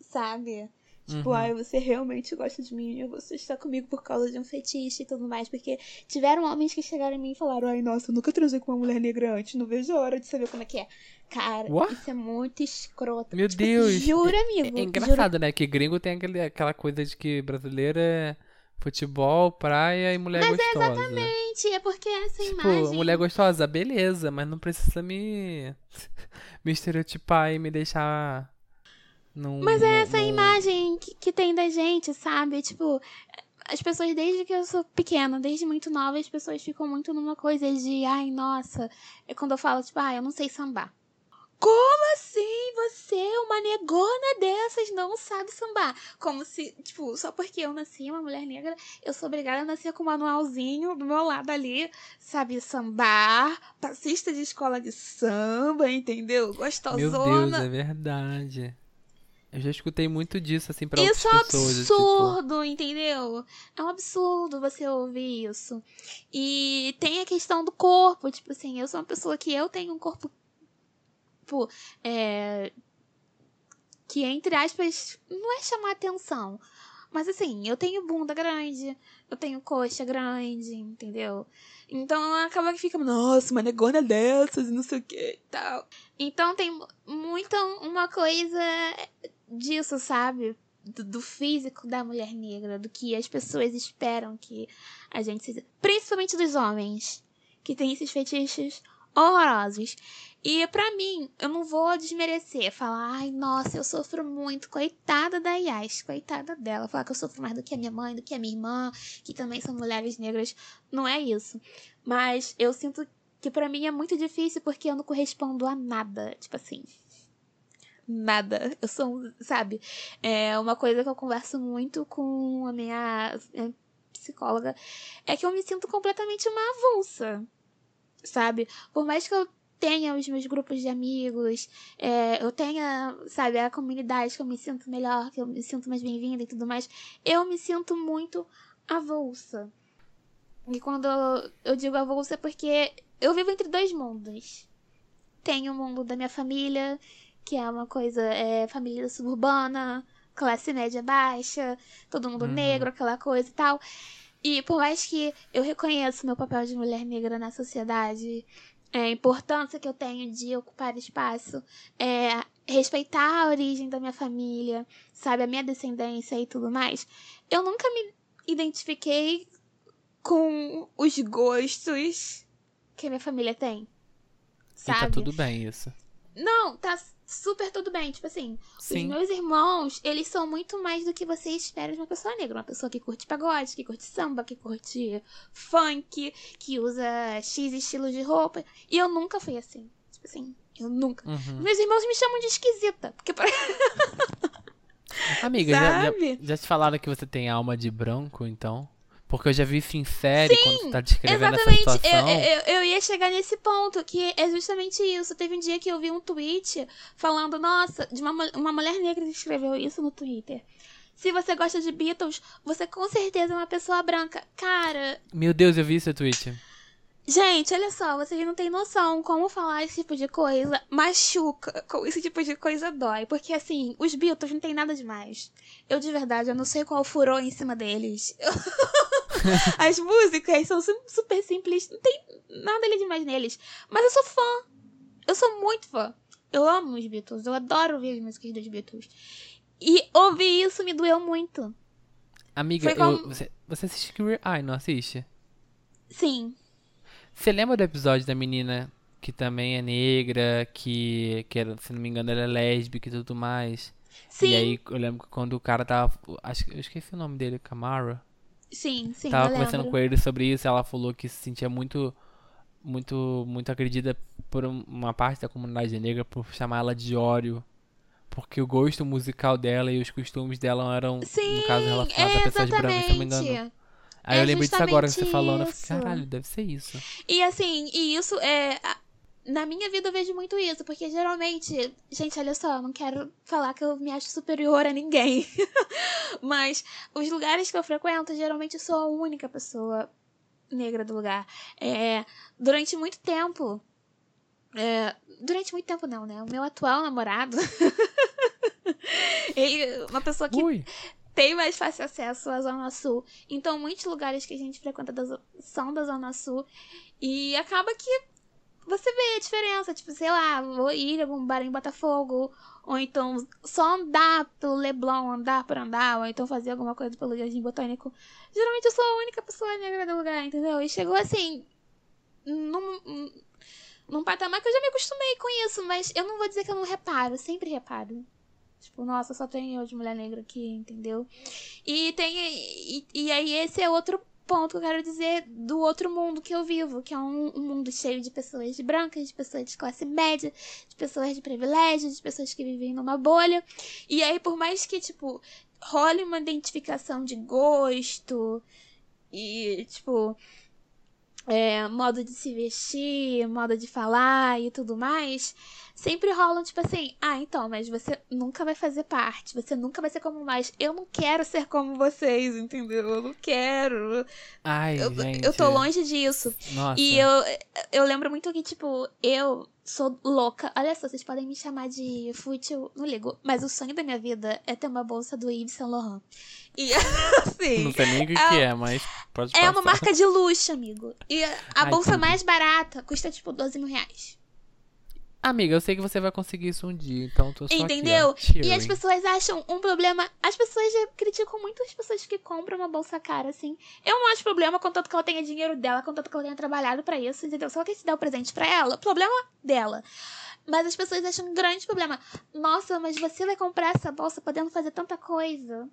[SPEAKER 1] sabe? Tipo,
[SPEAKER 2] Uhum.
[SPEAKER 1] ai, você realmente gosta de mim, você está comigo por causa de um fetiche e tudo mais. Porque tiveram homens que chegaram em mim e falaram, ai, nossa, eu nunca transei com uma mulher negra antes, não vejo a hora de saber como é que é. Cara,
[SPEAKER 2] What?
[SPEAKER 1] isso é muito escroto.
[SPEAKER 2] Meu
[SPEAKER 1] Tipo,
[SPEAKER 2] Deus.
[SPEAKER 1] Jura,
[SPEAKER 2] É,
[SPEAKER 1] amigo?
[SPEAKER 2] é engraçado, né? Que gringo tem aquele, aquela coisa de que brasileiro é futebol, praia e mulher
[SPEAKER 1] Mas é
[SPEAKER 2] gostosa.
[SPEAKER 1] exatamente, é porque essa
[SPEAKER 2] Tipo,
[SPEAKER 1] imagem...
[SPEAKER 2] mulher gostosa, beleza, mas não precisa me, me estereotipar e me deixar num.
[SPEAKER 1] Mas é essa
[SPEAKER 2] num-
[SPEAKER 1] imagem que, que tem da gente, sabe? Tipo, as pessoas, desde que eu sou pequena, desde muito nova, as pessoas ficam muito numa coisa de, ai, nossa. É quando eu falo, tipo, ah, eu não sei sambar. Como assim você, uma negona dessas, não sabe sambar? Como se, tipo, só porque eu nasci uma mulher negra, eu sou obrigada a nascer com um manualzinho do meu lado ali, sabe sambar, passista de escola de samba, entendeu?
[SPEAKER 2] Meu
[SPEAKER 1] Gostosona.
[SPEAKER 2] Deus, é verdade. Eu já escutei muito disso, assim, pra outras
[SPEAKER 1] Isso é um
[SPEAKER 2] pessoas. tipo,
[SPEAKER 1] absurdo, entendeu? É um absurdo você ouvir isso. E tem a questão do corpo, tipo assim, eu sou uma pessoa que eu tenho um corpo, tipo, é, que entre aspas, não é chamar atenção. Mas assim, eu tenho bunda grande, eu tenho coxa grande, entendeu? Então acaba que fica, nossa, uma negona dessas não sei o que e tal. Então tem muita uma coisa disso, sabe? Do, do físico da mulher negra, do que as pessoas esperam que a gente seja. Principalmente dos homens, que tem esses fetiches horrorosos. E pra mim, eu não vou desmerecer, falar, ai, nossa, eu sofro muito, coitada da Yas, coitada dela, falar que eu sofro mais do que a minha mãe, do que a minha irmã, que também são mulheres negras. Não é isso. Mas eu sinto que pra mim é muito difícil porque eu não correspondo a nada. Tipo assim. Nada. Eu sou, sabe? É uma coisa que eu converso muito com a minha eh, psicóloga é que eu me sinto completamente uma avulsa. Sabe? Por mais que eu tenha os meus grupos de amigos, é, eu tenha, sabe, a comunidade que eu me sinto melhor, que eu me sinto mais bem-vinda e tudo mais, eu me sinto muito avulsa. E quando eu, digo avulsa é porque eu vivo entre dois mundos. Tem o mundo da minha família, que é uma coisa, é, família suburbana, classe média baixa, todo mundo
[SPEAKER 2] Uhum.
[SPEAKER 1] negro, aquela coisa e tal. E por mais que eu reconheço meu papel de mulher negra na sociedade, é, a importância que eu tenho de ocupar espaço, é, respeitar a origem da minha família, sabe, a minha descendência e tudo mais, eu nunca me identifiquei com os gostos que a minha família tem.
[SPEAKER 2] E
[SPEAKER 1] Sabe?
[SPEAKER 2] tá tudo bem isso.
[SPEAKER 1] Não, tá super tudo bem. Tipo assim,
[SPEAKER 2] Sim.
[SPEAKER 1] os meus irmãos, eles são muito mais do que você espera de uma pessoa negra. Uma pessoa que curte pagode, que curte samba, que curte funk, que usa X estilos de roupa. E eu nunca fui assim. Tipo assim, eu nunca.
[SPEAKER 2] Uhum.
[SPEAKER 1] Meus irmãos me chamam de esquisita. Porque.
[SPEAKER 2] Amiga, já, já, já te falaram que você tem alma de branco, então? Porque eu já vi isso em série, quando você tá descrevendo essa
[SPEAKER 1] Exatamente, eu,
[SPEAKER 2] situação.
[SPEAKER 1] eu, eu ia chegar nesse ponto, que é justamente isso. Teve um dia que eu vi um tweet falando, nossa, de uma, uma mulher negra que escreveu isso no Twitter. Se você gosta de Beatles, você com certeza é uma pessoa branca. Cara,
[SPEAKER 2] Meu Deus, eu vi esse tweet.
[SPEAKER 1] Gente, olha só, vocês não têm noção como falar esse tipo de coisa machuca, como esse tipo de coisa dói. Porque assim, os Beatles não tem nada demais. Eu de verdade, eu não sei qual furou em cima deles. As músicas são su- super simples, não tem nada ali demais neles. Mas eu sou fã. Eu sou muito fã. Eu amo os Beatles, eu adoro ouvir as músicas dos Beatles. E ouvir isso me doeu muito.
[SPEAKER 2] Amiga,
[SPEAKER 1] Foi
[SPEAKER 2] eu-
[SPEAKER 1] como-
[SPEAKER 2] você, você assiste Queer Eye, não assiste?
[SPEAKER 1] Sim.
[SPEAKER 2] Você lembra do episódio da menina que também é negra, que, que era, se não me engano, ela é lésbica e tudo mais?
[SPEAKER 1] Sim,
[SPEAKER 2] E aí eu lembro que quando o cara tava. Acho que eu esqueci o nome dele, Camara.
[SPEAKER 1] sim, sim.
[SPEAKER 2] tava conversando
[SPEAKER 1] lembro.
[SPEAKER 2] com ele sobre isso, ela falou que se sentia muito muito muito agredida por um- uma parte da comunidade negra por chamar ela de óleo. Porque o gosto musical dela e os costumes dela eram,
[SPEAKER 1] Sim,
[SPEAKER 2] no caso, relacionados
[SPEAKER 1] é
[SPEAKER 2] a pessoas brancas, se não me engano. Aí
[SPEAKER 1] É
[SPEAKER 2] eu lembrei disso agora que você
[SPEAKER 1] justamente
[SPEAKER 2] falando, eu fiquei, caralho, deve ser isso.
[SPEAKER 1] E assim, e isso é. Na minha vida eu vejo muito isso, porque geralmente, gente, olha só, eu não quero falar que eu me acho superior a ninguém. Mas os lugares que eu frequento, geralmente eu sou a única pessoa negra do lugar. É, durante muito tempo. é, durante muito tempo não, né? O meu atual namorado. Ele, uma pessoa que
[SPEAKER 2] Ui.
[SPEAKER 1] Tem mais fácil acesso à Zona Sul. Então, muitos lugares que a gente frequenta da são da Zona Sul. E acaba que você vê a diferença. Tipo, sei lá, vou ir a algum bar em Botafogo. Ou então só andar pelo Leblon, andar por andar. Ou então fazer alguma coisa pelo Jardim Botânico. Geralmente eu sou a única pessoa negra do lugar, entendeu? E chegou assim. Num, num patamar que eu já me acostumei com isso. Mas eu não vou dizer que eu não reparo. Sempre reparo. Tipo, nossa, só tem eu de mulher negra aqui, entendeu? E tem. E, e aí, esse é outro ponto que eu quero dizer do outro mundo que eu vivo, que é um, um mundo cheio de pessoas brancas, de pessoas de classe média, de pessoas de privilégio, de pessoas que vivem numa bolha. E aí, por mais que, tipo, role uma identificação de gosto e, tipo, é, modo de se vestir, modo de falar e tudo mais, sempre rolam, tipo assim, ah, então, mas você nunca vai fazer parte, você nunca vai ser como nós. Eu não quero ser como vocês, entendeu? Eu não quero.
[SPEAKER 2] Ai,
[SPEAKER 1] Eu,
[SPEAKER 2] gente.
[SPEAKER 1] eu tô longe disso.
[SPEAKER 2] Nossa.
[SPEAKER 1] E eu, eu lembro muito que, tipo, eu sou louca. Olha só, vocês podem me chamar de fútil, não ligo. Mas o sonho da minha vida é ter uma bolsa do Yves Saint Laurent. E, assim,
[SPEAKER 2] Não sei nem o que,
[SPEAKER 1] é-
[SPEAKER 2] que é, mas pode
[SPEAKER 1] é
[SPEAKER 2] passar.
[SPEAKER 1] uma marca de luxo, amigo. E a
[SPEAKER 2] Ai,
[SPEAKER 1] bolsa
[SPEAKER 2] tudo.
[SPEAKER 1] mais barata custa, tipo, 12 mil reais.
[SPEAKER 2] Amiga, eu sei que você vai conseguir isso um dia, então tô só
[SPEAKER 1] Entendeu?
[SPEAKER 2] Aqui,
[SPEAKER 1] E as pessoas acham um problema. As pessoas criticam muito as pessoas que compram uma bolsa cara, assim. Eu não acho problema, contanto que ela tenha dinheiro dela, contanto que ela tenha trabalhado pra isso, entendeu? Se ela quer se dar o presente pra ela, problema dela. Mas as pessoas acham um grande problema. Nossa, mas você vai comprar essa bolsa podendo fazer tanta coisa.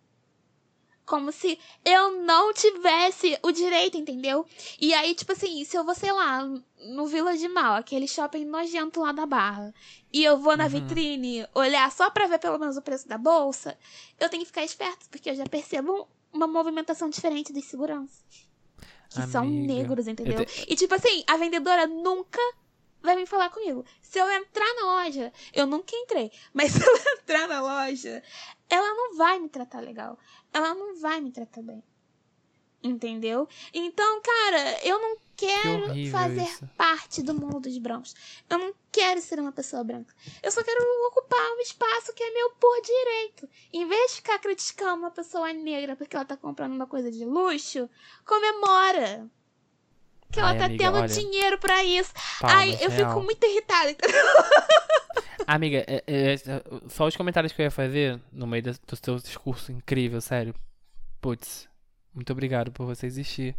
[SPEAKER 1] Como se eu não tivesse o direito, entendeu? E aí, tipo assim, se eu vou, sei lá, no Vila de Mal, aquele shopping nojento lá da Barra, e eu vou na
[SPEAKER 2] Uhum.
[SPEAKER 1] vitrine olhar só pra ver pelo menos o preço da bolsa, eu tenho que ficar esperto, porque eu já percebo uma movimentação diferente dos seguranças. Que são
[SPEAKER 2] Amiga,
[SPEAKER 1] negros,
[SPEAKER 2] eu
[SPEAKER 1] entendeu?
[SPEAKER 2] te-
[SPEAKER 1] E tipo assim, a vendedora nunca vai vir falar comigo. Se eu entrar na loja, eu nunca entrei, mas se eu entrar na loja, ela não vai me tratar legal. Ela não vai me tratar bem. Entendeu? Então, cara, eu não quero fazer
[SPEAKER 2] isso.
[SPEAKER 1] parte do mundo dos brancos. Eu não quero ser uma pessoa branca. Eu só quero ocupar um espaço que é meu por direito. Em vez de ficar criticando uma pessoa negra porque ela tá comprando uma coisa de luxo, comemora. Que ela
[SPEAKER 2] Ai,
[SPEAKER 1] tá
[SPEAKER 2] amiga,
[SPEAKER 1] tendo
[SPEAKER 2] olha,
[SPEAKER 1] dinheiro pra isso.
[SPEAKER 2] Palmas,
[SPEAKER 1] Ai, eu
[SPEAKER 2] real.
[SPEAKER 1] fico muito irritada.
[SPEAKER 2] Amiga, é- é- é- só os comentários que eu ia fazer no meio do seu discurso incrível, sério. Putz, muito obrigado por você existir.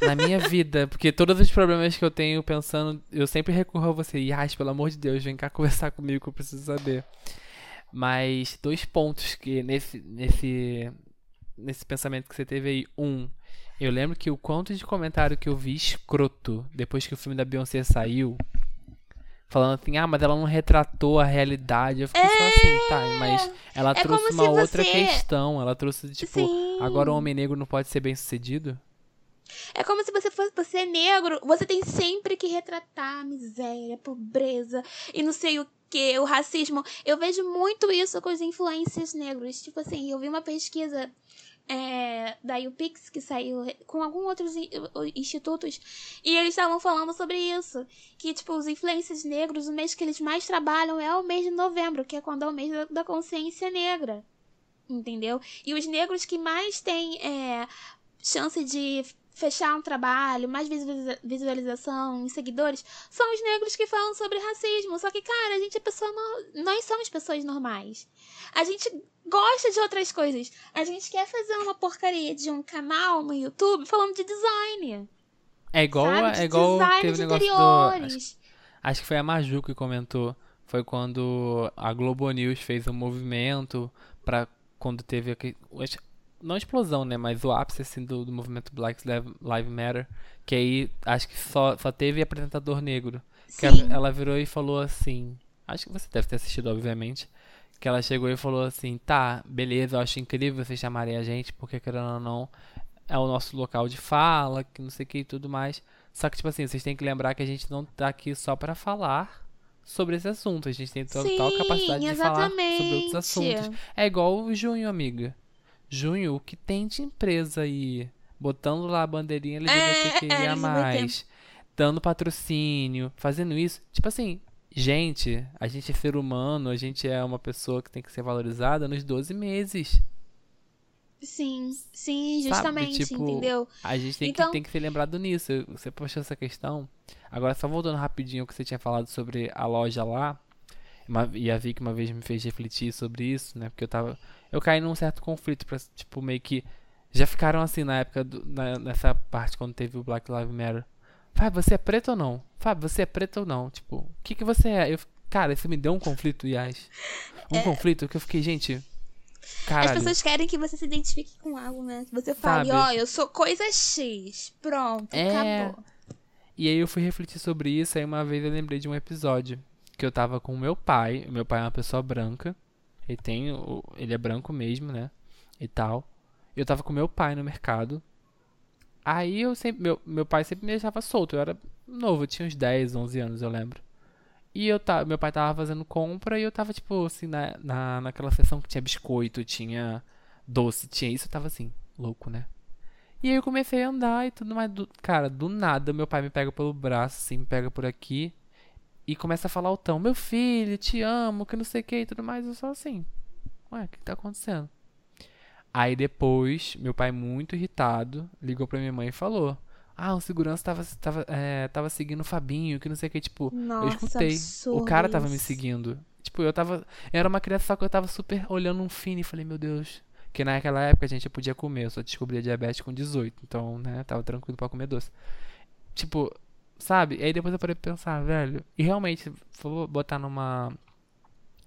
[SPEAKER 2] Na minha vida, porque todos os problemas que eu tenho pensando, eu sempre recorro a você. Yas, pelo amor de Deus, vem cá conversar comigo que eu preciso saber. Mas dois pontos que nesse, nesse, nesse pensamento que você teve aí. Um, eu lembro que o quanto de comentário que eu vi escroto depois que o filme da Beyoncé saiu. Falando assim, ah, mas ela não retratou a realidade. Eu fiquei só assim, tá, mas ela
[SPEAKER 1] É
[SPEAKER 2] trouxe uma outra
[SPEAKER 1] você-
[SPEAKER 2] questão. Ela trouxe, tipo,
[SPEAKER 1] Sim.
[SPEAKER 2] agora o homem negro não pode ser bem sucedido?
[SPEAKER 1] É como se você fosse você é negro, você tem sempre que retratar a miséria, a pobreza e não sei o que, o racismo. Eu vejo muito isso com os influencers negros. Tipo assim, eu vi uma pesquisa é, da UPix que saiu com alguns outros institutos e eles estavam falando sobre isso. Que, tipo, os influencers negros, o mês que eles mais trabalham é o mês de novembro, que é quando é o mês da, da consciência negra. Entendeu? E os negros que mais têm é, chance de fechar um trabalho, mais visualiza- visualização seguidores, são os negros que falam sobre racismo. Só que, cara, a gente é pessoa. no- Nós somos pessoas normais. A gente gosta de outras coisas. A gente quer fazer uma porcaria de um canal no YouTube falando de design.
[SPEAKER 2] É igual,
[SPEAKER 1] sabe?
[SPEAKER 2] É igual
[SPEAKER 1] design
[SPEAKER 2] teve
[SPEAKER 1] de
[SPEAKER 2] negócio do. Acho, acho que foi a Maju que comentou. Foi quando a Globo News fez um movimento pra quando teve aquele. Não explosão, né? Mas o ápice assim, do, do movimento Black Lives Matter. Que aí acho que só, só teve apresentador negro. Que
[SPEAKER 1] Sim.
[SPEAKER 2] ela, ela virou e falou assim. Acho que você deve ter assistido, obviamente. Que ela chegou e falou assim: tá, beleza, eu acho incrível vocês chamarem a gente, porque querendo ou não, é o nosso local de fala, que não sei o que e tudo mais. Só que, tipo assim, vocês têm que lembrar que a gente não tá aqui só pra falar sobre esse assunto. A gente tem total
[SPEAKER 1] Sim,
[SPEAKER 2] capacidade de falar sobre outros
[SPEAKER 1] exatamente.
[SPEAKER 2] assuntos. É igual o junho, amiga. Junho, o que tem de empresa aí? Botando lá a bandeirinha LGBTQIA+,
[SPEAKER 1] é, LGBT.
[SPEAKER 2] dando patrocínio, fazendo isso. Tipo assim, gente, a gente é ser humano, a gente é uma pessoa que tem que ser valorizada nos 12 meses.
[SPEAKER 1] Sim, sim, justamente,
[SPEAKER 2] Sabe, tipo,
[SPEAKER 1] entendeu?
[SPEAKER 2] A gente tem,
[SPEAKER 1] Então-
[SPEAKER 2] que, tem que ser lembrado nisso. Você puxou essa questão. Agora, só voltando rapidinho ao que você tinha falado sobre a loja lá. uma- e a Vicky uma vez me fez refletir sobre isso, né? Porque eu tava. Eu caí num certo conflito, pra, tipo, meio que. Já ficaram assim na época, do- na- nessa parte quando teve o Black Lives Matter. Fábio, você é preto ou não? Fábio, você é preto ou não? Tipo, o que que você é? Eu, cara, isso me deu um conflito, Yas. Um conflito que eu fiquei, gente.
[SPEAKER 1] As
[SPEAKER 2] Caralho.
[SPEAKER 1] pessoas querem que você se identifique com algo, né? Que você fale, ó,
[SPEAKER 2] Sabe?
[SPEAKER 1] eu sou coisa X. Pronto,
[SPEAKER 2] É.
[SPEAKER 1] acabou.
[SPEAKER 2] E aí eu fui refletir sobre isso, aí uma vez eu lembrei de um episódio que eu tava com o meu pai, meu pai é uma pessoa branca, ele tem, o- ele é branco mesmo, né, e tal. Eu tava com meu pai no mercado. Aí eu sempre, meu, meu pai sempre me deixava solto, eu era novo, eu tinha uns 10, 11 anos, eu lembro. E eu tava, meu pai tava fazendo compra e eu tava tipo assim na, na naquela seção que tinha biscoito, tinha doce, tinha isso, eu tava assim, louco, né? E aí eu comecei a andar e tudo mais. Do, cara, do nada, meu pai me pega pelo braço, assim, me pega por aqui. E começa a falar altão, meu filho, te amo, que não sei o que e tudo mais. Eu só assim, ué, o que tá acontecendo? Aí depois, meu pai muito irritado, ligou pra minha mãe e falou. Ah, o segurança tava, tava, é, tava seguindo o Fabinho, que não sei o que, tipo, eu
[SPEAKER 1] Nossa,
[SPEAKER 2] escutei.
[SPEAKER 1] absurdo
[SPEAKER 2] O cara tava me seguindo. Tipo, eu tava. Eu era uma criança, só que eu tava super olhando um fino e falei, meu Deus. Porque naquela época a gente podia comer, eu só descobri a diabetes com 18. Então, né, tava tranquilo pra comer doce. Tipo, sabe? E aí depois eu parei pra pensar, velho. E realmente, vou botar numa.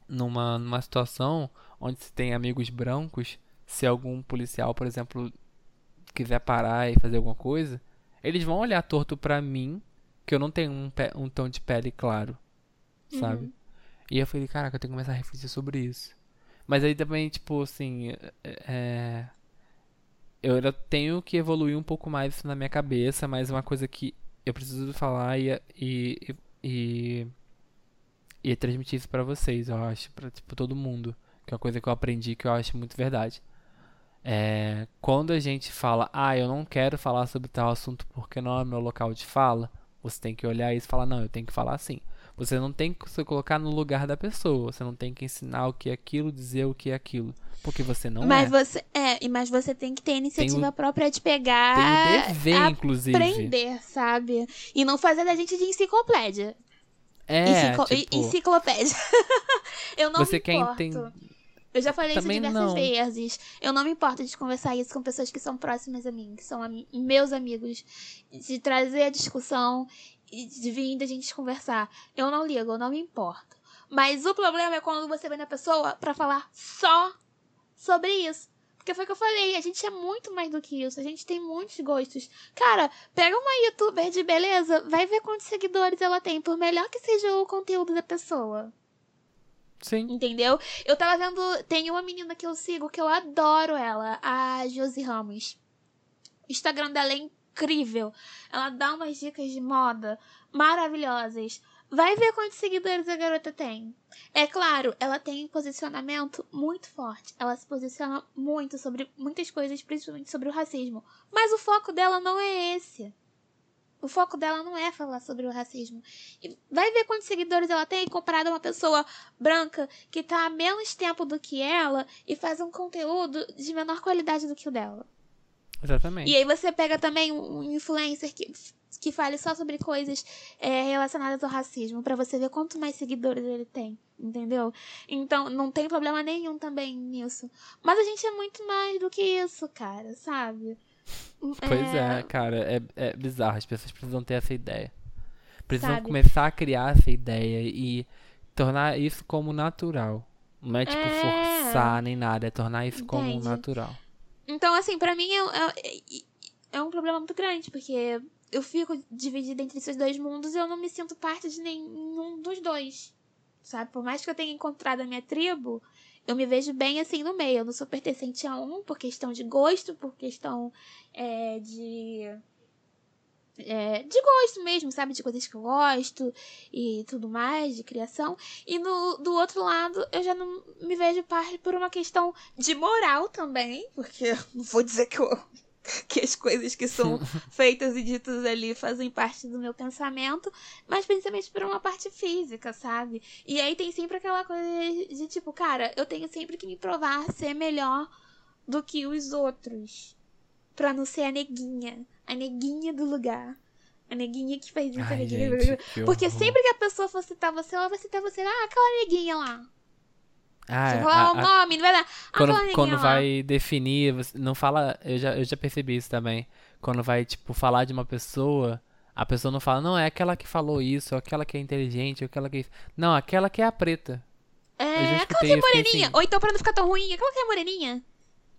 [SPEAKER 2] Numa, numa situação onde se tem amigos brancos, se algum policial, por exemplo, quiser parar e fazer alguma coisa, eles vão olhar torto pra mim, que eu não tenho um, pe- um tom de pele claro, sabe?
[SPEAKER 1] Uhum.
[SPEAKER 2] E eu falei, caraca, eu tenho que começar a refletir sobre isso. Mas aí também, tipo, assim, é- é... Eu ainda tenho que evoluir um pouco mais isso na minha cabeça, mas uma coisa que eu preciso falar e, e, e, e transmitir isso pra vocês, eu acho, pra, tipo, todo mundo. Que é uma coisa que eu aprendi que eu acho muito verdade. É, quando a gente fala, ah, eu não quero falar sobre tal assunto porque não é meu local de fala, você tem que olhar isso e falar, não, eu tenho que falar assim. Você não tem que se colocar no lugar da pessoa, você não tem que ensinar o que é aquilo, dizer o que é aquilo, porque você não
[SPEAKER 1] mas
[SPEAKER 2] é.
[SPEAKER 1] você é, e- mas você tem que ter a iniciativa
[SPEAKER 2] Tem
[SPEAKER 1] própria de pegar,
[SPEAKER 2] Tem o dever, inclusive.
[SPEAKER 1] aprender, sabe? E não fazer da gente de enciclopédia.
[SPEAKER 2] É,
[SPEAKER 1] Enciclo-
[SPEAKER 2] tipo,
[SPEAKER 1] enciclopédia. eu não
[SPEAKER 2] você
[SPEAKER 1] me
[SPEAKER 2] quer
[SPEAKER 1] importo.
[SPEAKER 2] entender.
[SPEAKER 1] Eu já falei
[SPEAKER 2] Também
[SPEAKER 1] isso diversas
[SPEAKER 2] não.
[SPEAKER 1] vezes. Eu não me importo de conversar isso com pessoas que são próximas a mim, que são ami- meus amigos. De trazer a discussão e de vir da gente conversar. Eu não ligo, eu não me importo. Mas o problema é quando você vem na pessoa pra falar só sobre isso. Porque foi o que eu falei, a gente é muito mais do que isso, a gente tem muitos gostos. Cara, pega uma youtuber de beleza, vai ver quantos seguidores ela tem, por melhor que seja o conteúdo da pessoa.
[SPEAKER 2] Sim.
[SPEAKER 1] Entendeu? Eu tava vendo. Tem uma menina que eu sigo que eu adoro ela, a Josi Ramos. O Instagram dela é incrível. Ela dá umas dicas de moda maravilhosas. Vai ver quantos seguidores a garota tem. É claro, ela tem um posicionamento muito forte. Ela se posiciona muito sobre muitas coisas, principalmente sobre o racismo. Mas o foco dela não é esse. O foco dela não é falar sobre o racismo. E vai ver quantos seguidores ela tem comparado a uma pessoa branca que tá há menos tempo do que ela e faz um conteúdo de menor qualidade do que o dela.
[SPEAKER 2] Exatamente.
[SPEAKER 1] E aí você pega também um influencer que, que fale só sobre coisas é, relacionadas ao racismo, pra você ver quanto mais seguidores ele tem, entendeu? Então não tem problema nenhum também nisso. Mas a gente é muito mais do que isso, cara, sabe?
[SPEAKER 2] Pois é, cara, é, é bizarro. As pessoas precisam ter essa ideia. Precisam
[SPEAKER 1] Sabe?
[SPEAKER 2] começar a criar essa ideia e tornar isso como natural. Não é tipo
[SPEAKER 1] É.
[SPEAKER 2] forçar nem nada, é tornar isso como natural.
[SPEAKER 1] Então, assim, pra mim é, é, é um problema muito grande, porque eu fico dividida entre esses dois mundos e eu não me sinto parte de nenhum dos dois. Sabe? Por mais que eu tenha encontrado a minha tribo, eu me vejo bem assim no meio. Eu não sou pertencente a um por questão de gosto, por questão é, de. É, de gosto mesmo, sabe? De coisas que eu gosto e tudo mais, de criação. E no, do outro lado, eu já não me vejo parte por uma questão de moral também, porque não vou dizer que eu que as coisas que são feitas e ditas ali fazem parte do meu pensamento, mas principalmente por uma parte física, sabe? E aí tem sempre aquela coisa de tipo, cara, eu tenho sempre que me provar ser melhor do que os outros. Pra não ser a neguinha. A neguinha do lugar. A neguinha que faz isso,
[SPEAKER 2] Ai,
[SPEAKER 1] a neguinha.
[SPEAKER 2] gente,
[SPEAKER 1] Porque sempre que a pessoa for citar você, ela vai citar você, ah, aquela neguinha lá.
[SPEAKER 2] Ah,
[SPEAKER 1] Se
[SPEAKER 2] a-
[SPEAKER 1] falar o nome, não vai dar. Ah,
[SPEAKER 2] quando,
[SPEAKER 1] aquela
[SPEAKER 2] quando
[SPEAKER 1] lá.
[SPEAKER 2] vai definir, você não fala. Eu já, eu já percebi isso também. Quando vai, tipo, falar de uma pessoa, a pessoa não fala, não, é aquela que falou isso, ou aquela que é inteligente, ou aquela que. Não, aquela que é a preta.
[SPEAKER 1] É, aquela que é moreninha.
[SPEAKER 2] assim-
[SPEAKER 1] Ou então, pra não ficar tão ruim, aquela que é moreninha.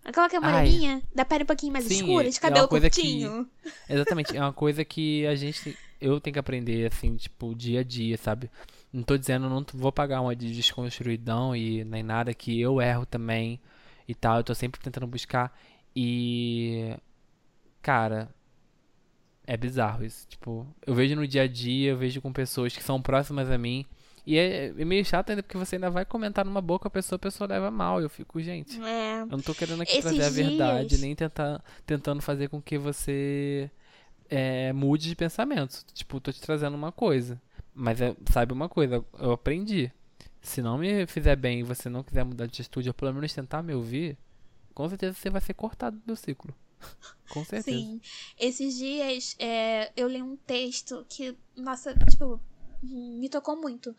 [SPEAKER 1] Aquela que é
[SPEAKER 2] Ai.
[SPEAKER 1] moreninha, da pele um pouquinho mais
[SPEAKER 2] Sim,
[SPEAKER 1] escura,
[SPEAKER 2] é
[SPEAKER 1] de
[SPEAKER 2] uma
[SPEAKER 1] cabelo
[SPEAKER 2] que-
[SPEAKER 1] curtinho.
[SPEAKER 2] Exatamente, é uma coisa que a gente. Eu tenho que aprender, assim, tipo, dia a dia, sabe? Não tô dizendo, não vou pagar uma de desconstruidão e nem nada, que eu erro também e tal. Eu tô sempre tentando buscar. E. Cara. É bizarro isso. Tipo, eu vejo no dia a dia, eu vejo com pessoas que são próximas a mim. E é, é meio chato ainda porque você ainda vai comentar numa boca a pessoa, a pessoa leva mal. Eu fico, gente.
[SPEAKER 1] É.
[SPEAKER 2] Eu não tô querendo aqui
[SPEAKER 1] Esses
[SPEAKER 2] trazer a verdade,
[SPEAKER 1] dias-
[SPEAKER 2] nem tentar, tentando fazer com que você é, mude de pensamento. Tipo, tô te trazendo uma coisa. Mas é, sabe uma coisa, eu aprendi. Se não me fizer bem e você não quiser mudar de atitude, ou pelo menos tentar me ouvir, com certeza você vai ser cortado do meu ciclo. Com certeza.
[SPEAKER 1] Sim. Esses dias é, eu li um texto que, nossa, tipo, me tocou muito.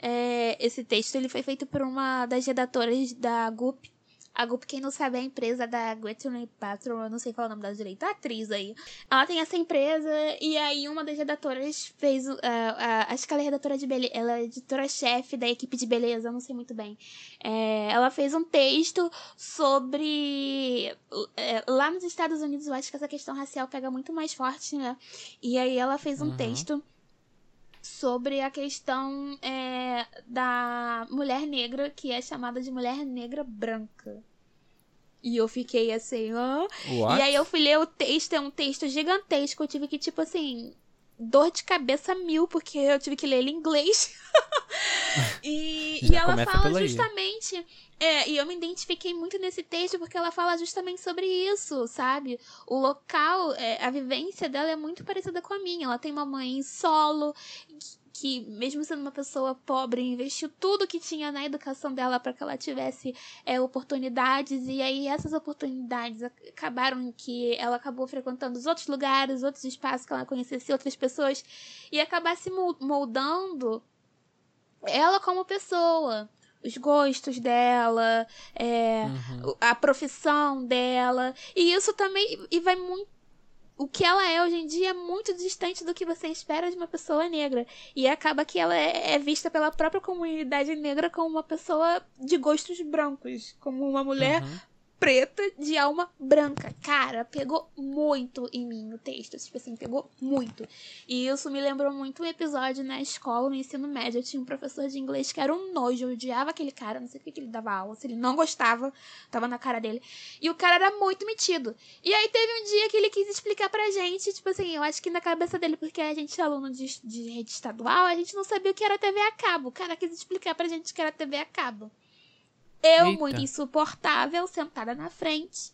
[SPEAKER 1] É, esse texto ele foi feito por uma das redatoras da GUP. A GUP, quem não sabe, é a empresa da Gwyneth Paltrow, eu não sei falar o nome dela direito, a atriz aí. Ela tem essa empresa e aí uma das redatoras fez, uh, uh, acho que ela é redatora de beleza, ela é editora-chefe da equipe de beleza, eu não sei muito bem. É, ela fez um texto sobre. é, lá nos Estados Unidos, eu acho que essa questão racial pega muito mais forte, né? E aí ela fez um
[SPEAKER 2] Uhum.
[SPEAKER 1] texto sobre a questão é, da mulher negra, que é chamada de mulher negra branca. E eu fiquei assim, ó.
[SPEAKER 2] What?
[SPEAKER 1] E aí eu fui ler o texto, é um texto gigantesco. Eu tive que, tipo assim, dor de cabeça mil, porque eu tive que ler ele em inglês. e, e ela fala
[SPEAKER 2] aí.
[SPEAKER 1] justamente. É, e eu me identifiquei muito nesse texto porque ela fala justamente sobre isso, sabe? O local, é, a vivência dela é muito parecida com a minha. Ela tem uma mãe solo, que, mesmo sendo uma pessoa pobre, investiu tudo que tinha na educação dela para que ela tivesse é, oportunidades. E aí essas oportunidades ac- acabaram em que ela acabou frequentando os outros lugares, outros espaços que ela conhecesse outras pessoas e acabasse mol- moldando ela como pessoa. Os gostos dela, é,
[SPEAKER 2] Uhum.
[SPEAKER 1] a profissão dela. E isso também. E vai muito. O que ela é hoje em dia é muito distante do que você espera de uma pessoa negra. E acaba que ela é, é vista pela própria comunidade negra como uma pessoa de gostos brancos. Como uma mulher
[SPEAKER 2] Uhum.
[SPEAKER 1] Preta de alma branca. Cara, pegou muito em mim o texto. Tipo assim, pegou muito. E isso me lembrou muito um episódio na escola, no ensino médio. Eu tinha um professor de inglês que era um nojo. Eu odiava aquele cara. Não sei por que ele dava aula. Se ele não gostava, tava na cara dele. E o cara era muito metido. E aí teve um dia que ele quis explicar pra gente. Tipo assim, eu acho que na cabeça dele, porque a gente é aluno de, de rede estadual, a gente não sabia o que era TV a cabo. O cara quis explicar pra gente o que era TV a cabo. Eu,
[SPEAKER 2] Eita.
[SPEAKER 1] muito insuportável, sentada na frente,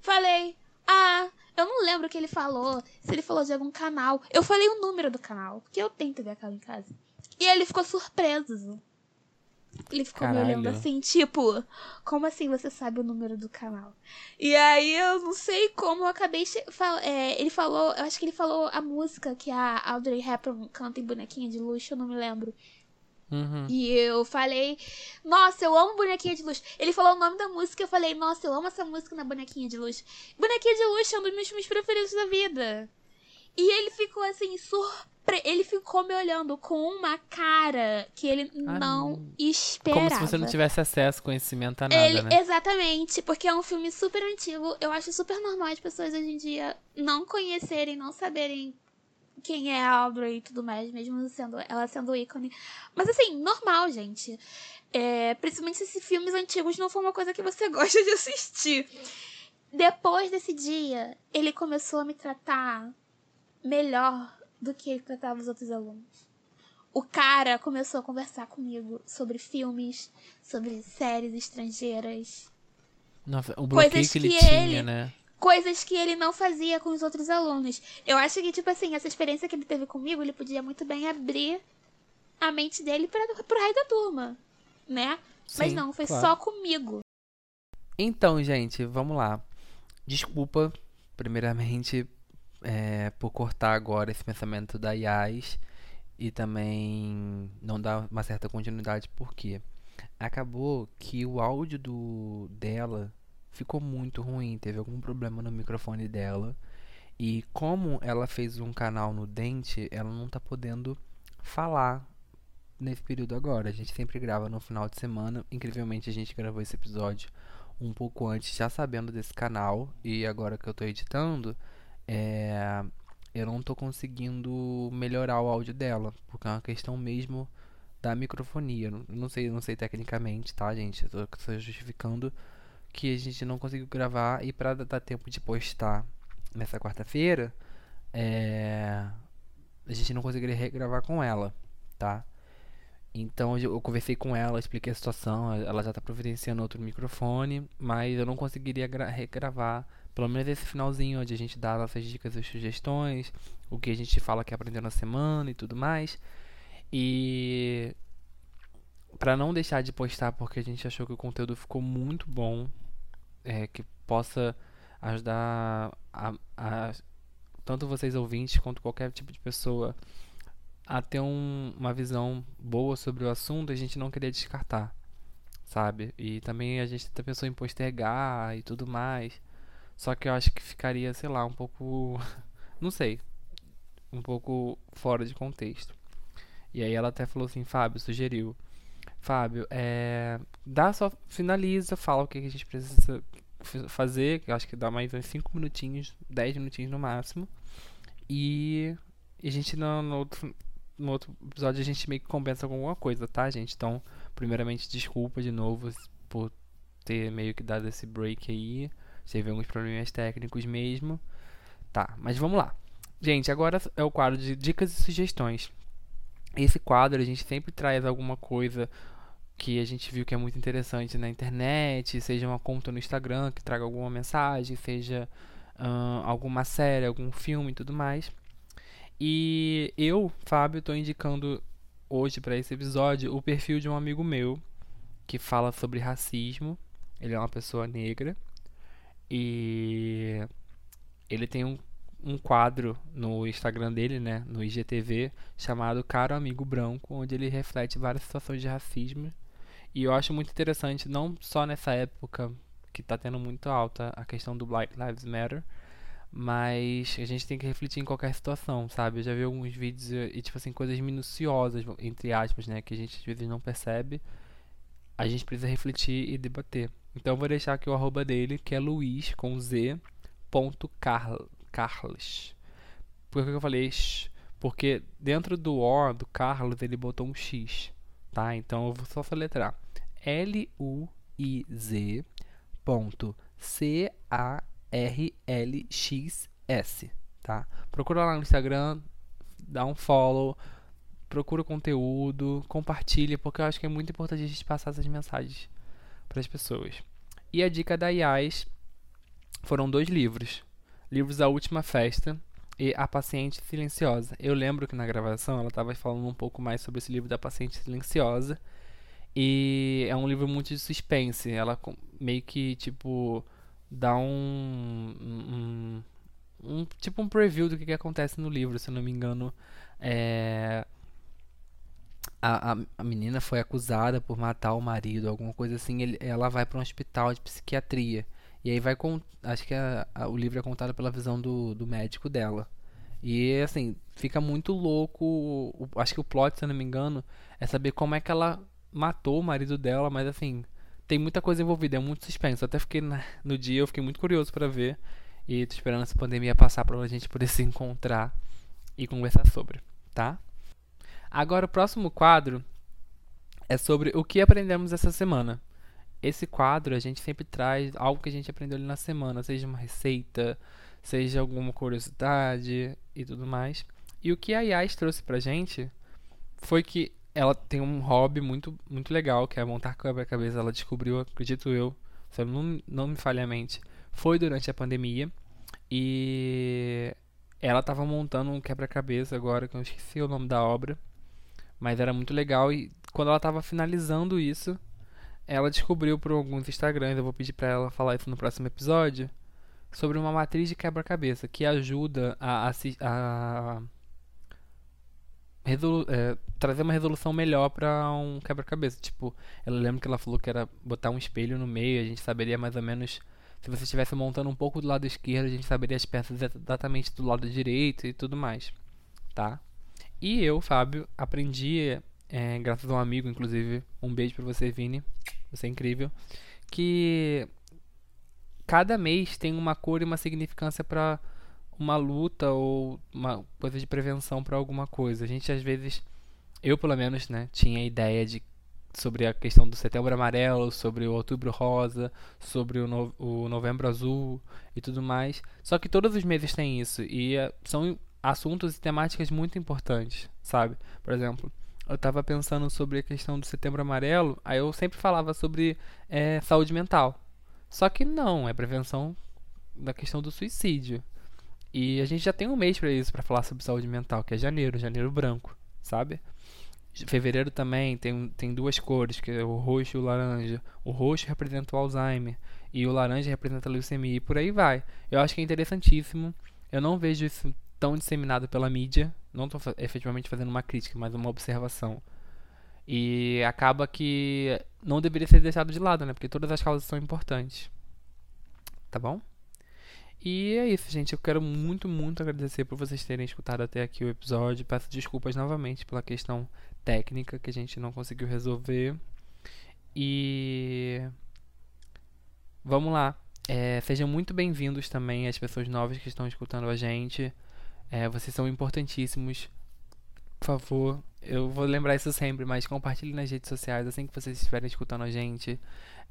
[SPEAKER 1] falei: Ah, eu não lembro o que ele falou. Se ele falou de algum canal. Eu falei o número do canal, porque eu tenho TV a cabo em casa. E ele ficou surpreso. Ele ficou me olhando
[SPEAKER 2] Caralho.
[SPEAKER 1] assim, tipo, como assim você sabe o número do canal? E aí eu não sei como eu acabei. fal- é, ele falou, eu acho que ele falou a música que a Audrey Hepburn canta em Bonequinha de Luxo, eu não me lembro.
[SPEAKER 2] Uhum.
[SPEAKER 1] E eu falei, nossa, eu amo Bonequinha de Luxo. Ele falou o nome da música, eu falei, nossa, eu amo essa música na Bonequinha de Luxo. Bonequinha de Luxo é um dos meus filmes preferidos da vida. E ele ficou assim, surpre... Ele ficou me olhando com uma cara que ele
[SPEAKER 2] Ah,
[SPEAKER 1] não
[SPEAKER 2] não.
[SPEAKER 1] esperava.
[SPEAKER 2] Como se você não tivesse acesso, conhecimento a nada,
[SPEAKER 1] Ele-
[SPEAKER 2] né?
[SPEAKER 1] Exatamente, porque é um filme super antigo. Eu acho super normal as pessoas hoje em dia não conhecerem, não saberem quem é a Audrey e tudo mais, mesmo sendo ela sendo ícone. Mas assim, normal, gente. É, principalmente se esses filmes antigos não for uma coisa que você gosta de assistir. Depois desse dia, ele começou a me tratar melhor do que ele tratava os outros alunos. O cara começou a conversar comigo sobre filmes, sobre séries estrangeiras,
[SPEAKER 2] Nossa, o bloqueio que ele
[SPEAKER 1] que
[SPEAKER 2] tinha,
[SPEAKER 1] ele-
[SPEAKER 2] né?
[SPEAKER 1] Coisas que ele não fazia com os outros alunos. Eu acho que, tipo assim, essa experiência que ele teve comigo, ele podia muito bem abrir a mente dele para pro resto da turma, né? Sim, Mas não, foi claro. só comigo.
[SPEAKER 2] Então, gente, vamos lá. Desculpa, primeiramente, é, por cortar agora esse pensamento da Yas e também não dar uma certa continuidade, porque acabou que o áudio do dela ficou muito ruim, teve algum problema no microfone dela. E como ela fez um canal no dente, ela não tá podendo falar nesse período agora. A gente sempre grava no final de semana. Incrivelmente a gente gravou esse episódio um pouco antes, já sabendo desse canal. E agora que eu tô editando, é... eu não tô conseguindo melhorar o áudio dela. Porque é uma questão mesmo da microfonia. Não sei, não sei tecnicamente, tá, gente? Eu tô justificando que a gente não conseguiu gravar e para dar tempo de postar nessa quarta-feira, é... a gente não conseguiria regravar com ela, tá? Então eu conversei com ela, expliquei a situação, ela já está providenciando outro microfone, mas eu não conseguiria regravar pelo menos esse finalzinho onde a gente dá nossas dicas e sugestões, o que a gente fala que aprendeu na semana e tudo mais. E para não deixar de postar porque a gente achou que o conteúdo ficou muito bom, é, que possa ajudar a, a, tanto vocês ouvintes quanto qualquer tipo de pessoa a ter um, uma visão boa sobre o assunto, a gente não queria descartar, sabe? E também a gente pensou em postergar e tudo mais. Só que eu acho que ficaria, sei lá, um pouco. não sei. Um pouco fora de contexto. E aí ela até falou assim, Fábio, sugeriu. Fábio, é, dá só, finaliza, fala o que a gente precisa fazer, que acho que dá mais uns 5 minutinhos, 10 minutinhos no máximo. E, e a gente no, no, outro, no outro episódio a gente meio que compensa com alguma coisa, tá, gente? Então, primeiramente, desculpa de novo por ter meio que dado esse break aí. Teve alguns problemas técnicos mesmo. Tá, mas vamos lá. Gente, agora é o quadro de dicas e sugestões. Esse quadro a gente sempre traz alguma coisa que a gente viu que é muito interessante na internet, seja uma conta no Instagram que traga alguma mensagem, seja uh, alguma série, algum filme e tudo mais. E eu, Fábio, estou indicando hoje para esse episódio o perfil de um amigo meu que fala sobre racismo. Ele é uma pessoa negra e ele tem um um quadro no Instagram dele, né, no IGTV, chamado Caro Amigo Branco, onde ele reflete várias situações de racismo. E eu acho muito interessante, não só nessa época que está tendo muito alta a questão do Black Lives Matter, mas a gente tem que refletir em qualquer situação, sabe? Eu já vi alguns vídeos e, tipo assim, coisas minuciosas, entre aspas, né, que a gente às vezes não percebe. A gente precisa refletir e debater. Então eu vou deixar aqui o arroba dele, que é luiz, com z, ponto carl, Carlos. Por que eu falei? Porque dentro do O do Carlos ele botou um X, tá? Então eu vou só soletrar. L-U-I-Z ponto C-A-R-L-X-S, tá? Procura lá no Instagram, dá um follow, procura o conteúdo, compartilha, porque eu acho que é muito importante a gente passar essas mensagens para as pessoas. E a dica da IAS foram dois livros livros A Última Festa e A Paciente Silenciosa. Eu lembro que na gravação ela estava falando um pouco mais sobre esse livro da Paciente Silenciosa. E é um livro muito de suspense. Ela meio que, tipo, dá um, um, um tipo um preview do que, que, acontece no livro, se não me engano. É, a, a, a, menina foi acusada por matar o marido, alguma coisa assim. Ele, ela vai para um hospital de psiquiatria. E aí vai com. Acho que a, a, o livro é contado pela visão do, do médico dela. E assim, fica muito louco. O, acho que o plot, se eu não me engano, é saber como é que ela matou o marido dela, mas assim, tem muita coisa envolvida, é muito suspense. Até fiquei na, no dia, eu fiquei muito curioso para ver. E tô esperando essa pandemia passar pra gente poder se encontrar e conversar sobre, tá? Agora o próximo quadro é sobre o que aprendemos essa semana esse quadro a gente sempre traz algo que a gente aprendeu ali na semana, seja uma receita, seja alguma curiosidade e tudo mais. E o que a Yas trouxe pra gente foi que ela tem um hobby muito, muito legal, que é montar quebra-cabeça. Ela descobriu, acredito eu, se não, não me falha a mente, foi durante a pandemia e ela estava montando um quebra-cabeça agora, que eu esqueci o nome da obra, mas era muito legal e quando ela estava finalizando isso, ela descobriu por alguns Instagrams, eu vou pedir para ela falar isso no próximo episódio, sobre uma matriz de quebra-cabeça que ajuda a, a, a é, trazer uma resolução melhor para um quebra-cabeça. Tipo, ela lembra que ela falou que era botar um espelho no meio, a gente saberia mais ou menos se você estivesse montando um pouco do lado esquerdo, a gente saberia as peças exatamente do lado direito e tudo mais, tá? E eu, Fábio, aprendi, é, graças a um amigo, inclusive, um beijo para você, Vini, você é incrível, que cada mês tem uma cor e uma significância para uma luta ou uma coisa de prevenção para alguma coisa. A gente às vezes, eu pelo menos, né, tinha a ideia de sobre a questão do setembro amarelo, sobre o outubro rosa, sobre o, no, o novembro azul e tudo mais. Só que todos os meses tem isso e uh, são assuntos e temáticas muito importantes, sabe? Por exemplo, eu estava pensando sobre a questão do setembro amarelo, aí eu sempre falava sobre é, saúde mental. Só que não, é prevenção da questão do suicídio. E a gente já tem um mês para isso, para falar sobre saúde mental, que é janeiro, janeiro branco, sabe? Fevereiro também tem, tem duas cores, que é o roxo e o laranja. O roxo representa o Alzheimer e o laranja representa a leucemia e por aí vai. Eu acho que é interessantíssimo. Eu não vejo isso tão disseminado pela mídia. Não estou efetivamente fazendo uma crítica, mas uma observação. E acaba que não deveria ser deixado de lado, né? Porque todas as causas são importantes. Tá bom? E é isso, gente. Eu quero muito, muito agradecer por vocês terem escutado até aqui o episódio. Peço desculpas novamente pela questão técnica que a gente não conseguiu resolver. E vamos lá. É, sejam muito bem-vindos também as pessoas novas que estão escutando a gente. É, vocês são importantíssimos. Por favor, eu vou lembrar isso sempre, mas compartilhe nas redes sociais assim que vocês estiverem escutando a gente.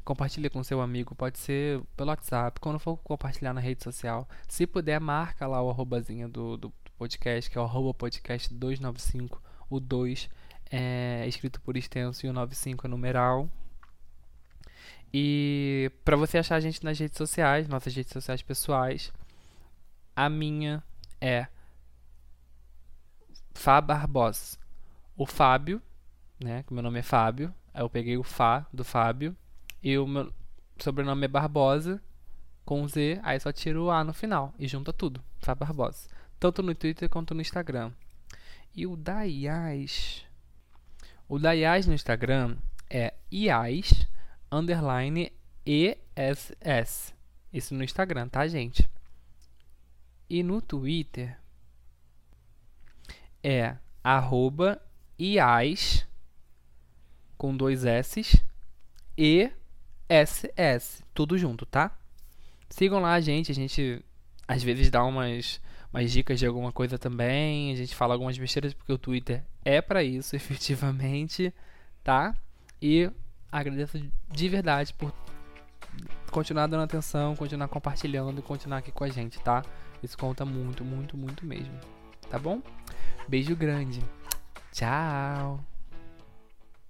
[SPEAKER 2] Compartilhe com seu amigo, pode ser pelo WhatsApp, quando for compartilhar na rede social. Se puder, marca lá o arrobazinho do, do, do podcast, que é o arroba podcast 295. O 2 é escrito por extenso e o 95 é numeral. E para você achar a gente nas redes sociais, nossas redes sociais pessoais, a minha é Fá Barbosa. O Fábio, né, que meu nome é Fábio, eu peguei o Fá do Fábio e o meu sobrenome é Barbosa com Z, aí só tiro o A no final e junta tudo, Fá Barbosa. Tanto no Twitter quanto no Instagram. E o da. O da no Instagram é IAS underline ESS. Isso no Instagram, tá, gente? E no Twitter é arroba IAS com dois S e SS, tudo junto, tá? Sigam lá a gente, a gente às vezes dá umas, umas dicas de alguma coisa também, a gente fala algumas besteiras porque o Twitter é para isso, efetivamente, tá? E agradeço de verdade por continuar dando atenção, continuar compartilhando e continuar aqui com a gente, tá? Isso conta muito, muito, muito mesmo. Tá bom? Beijo grande. Tchau.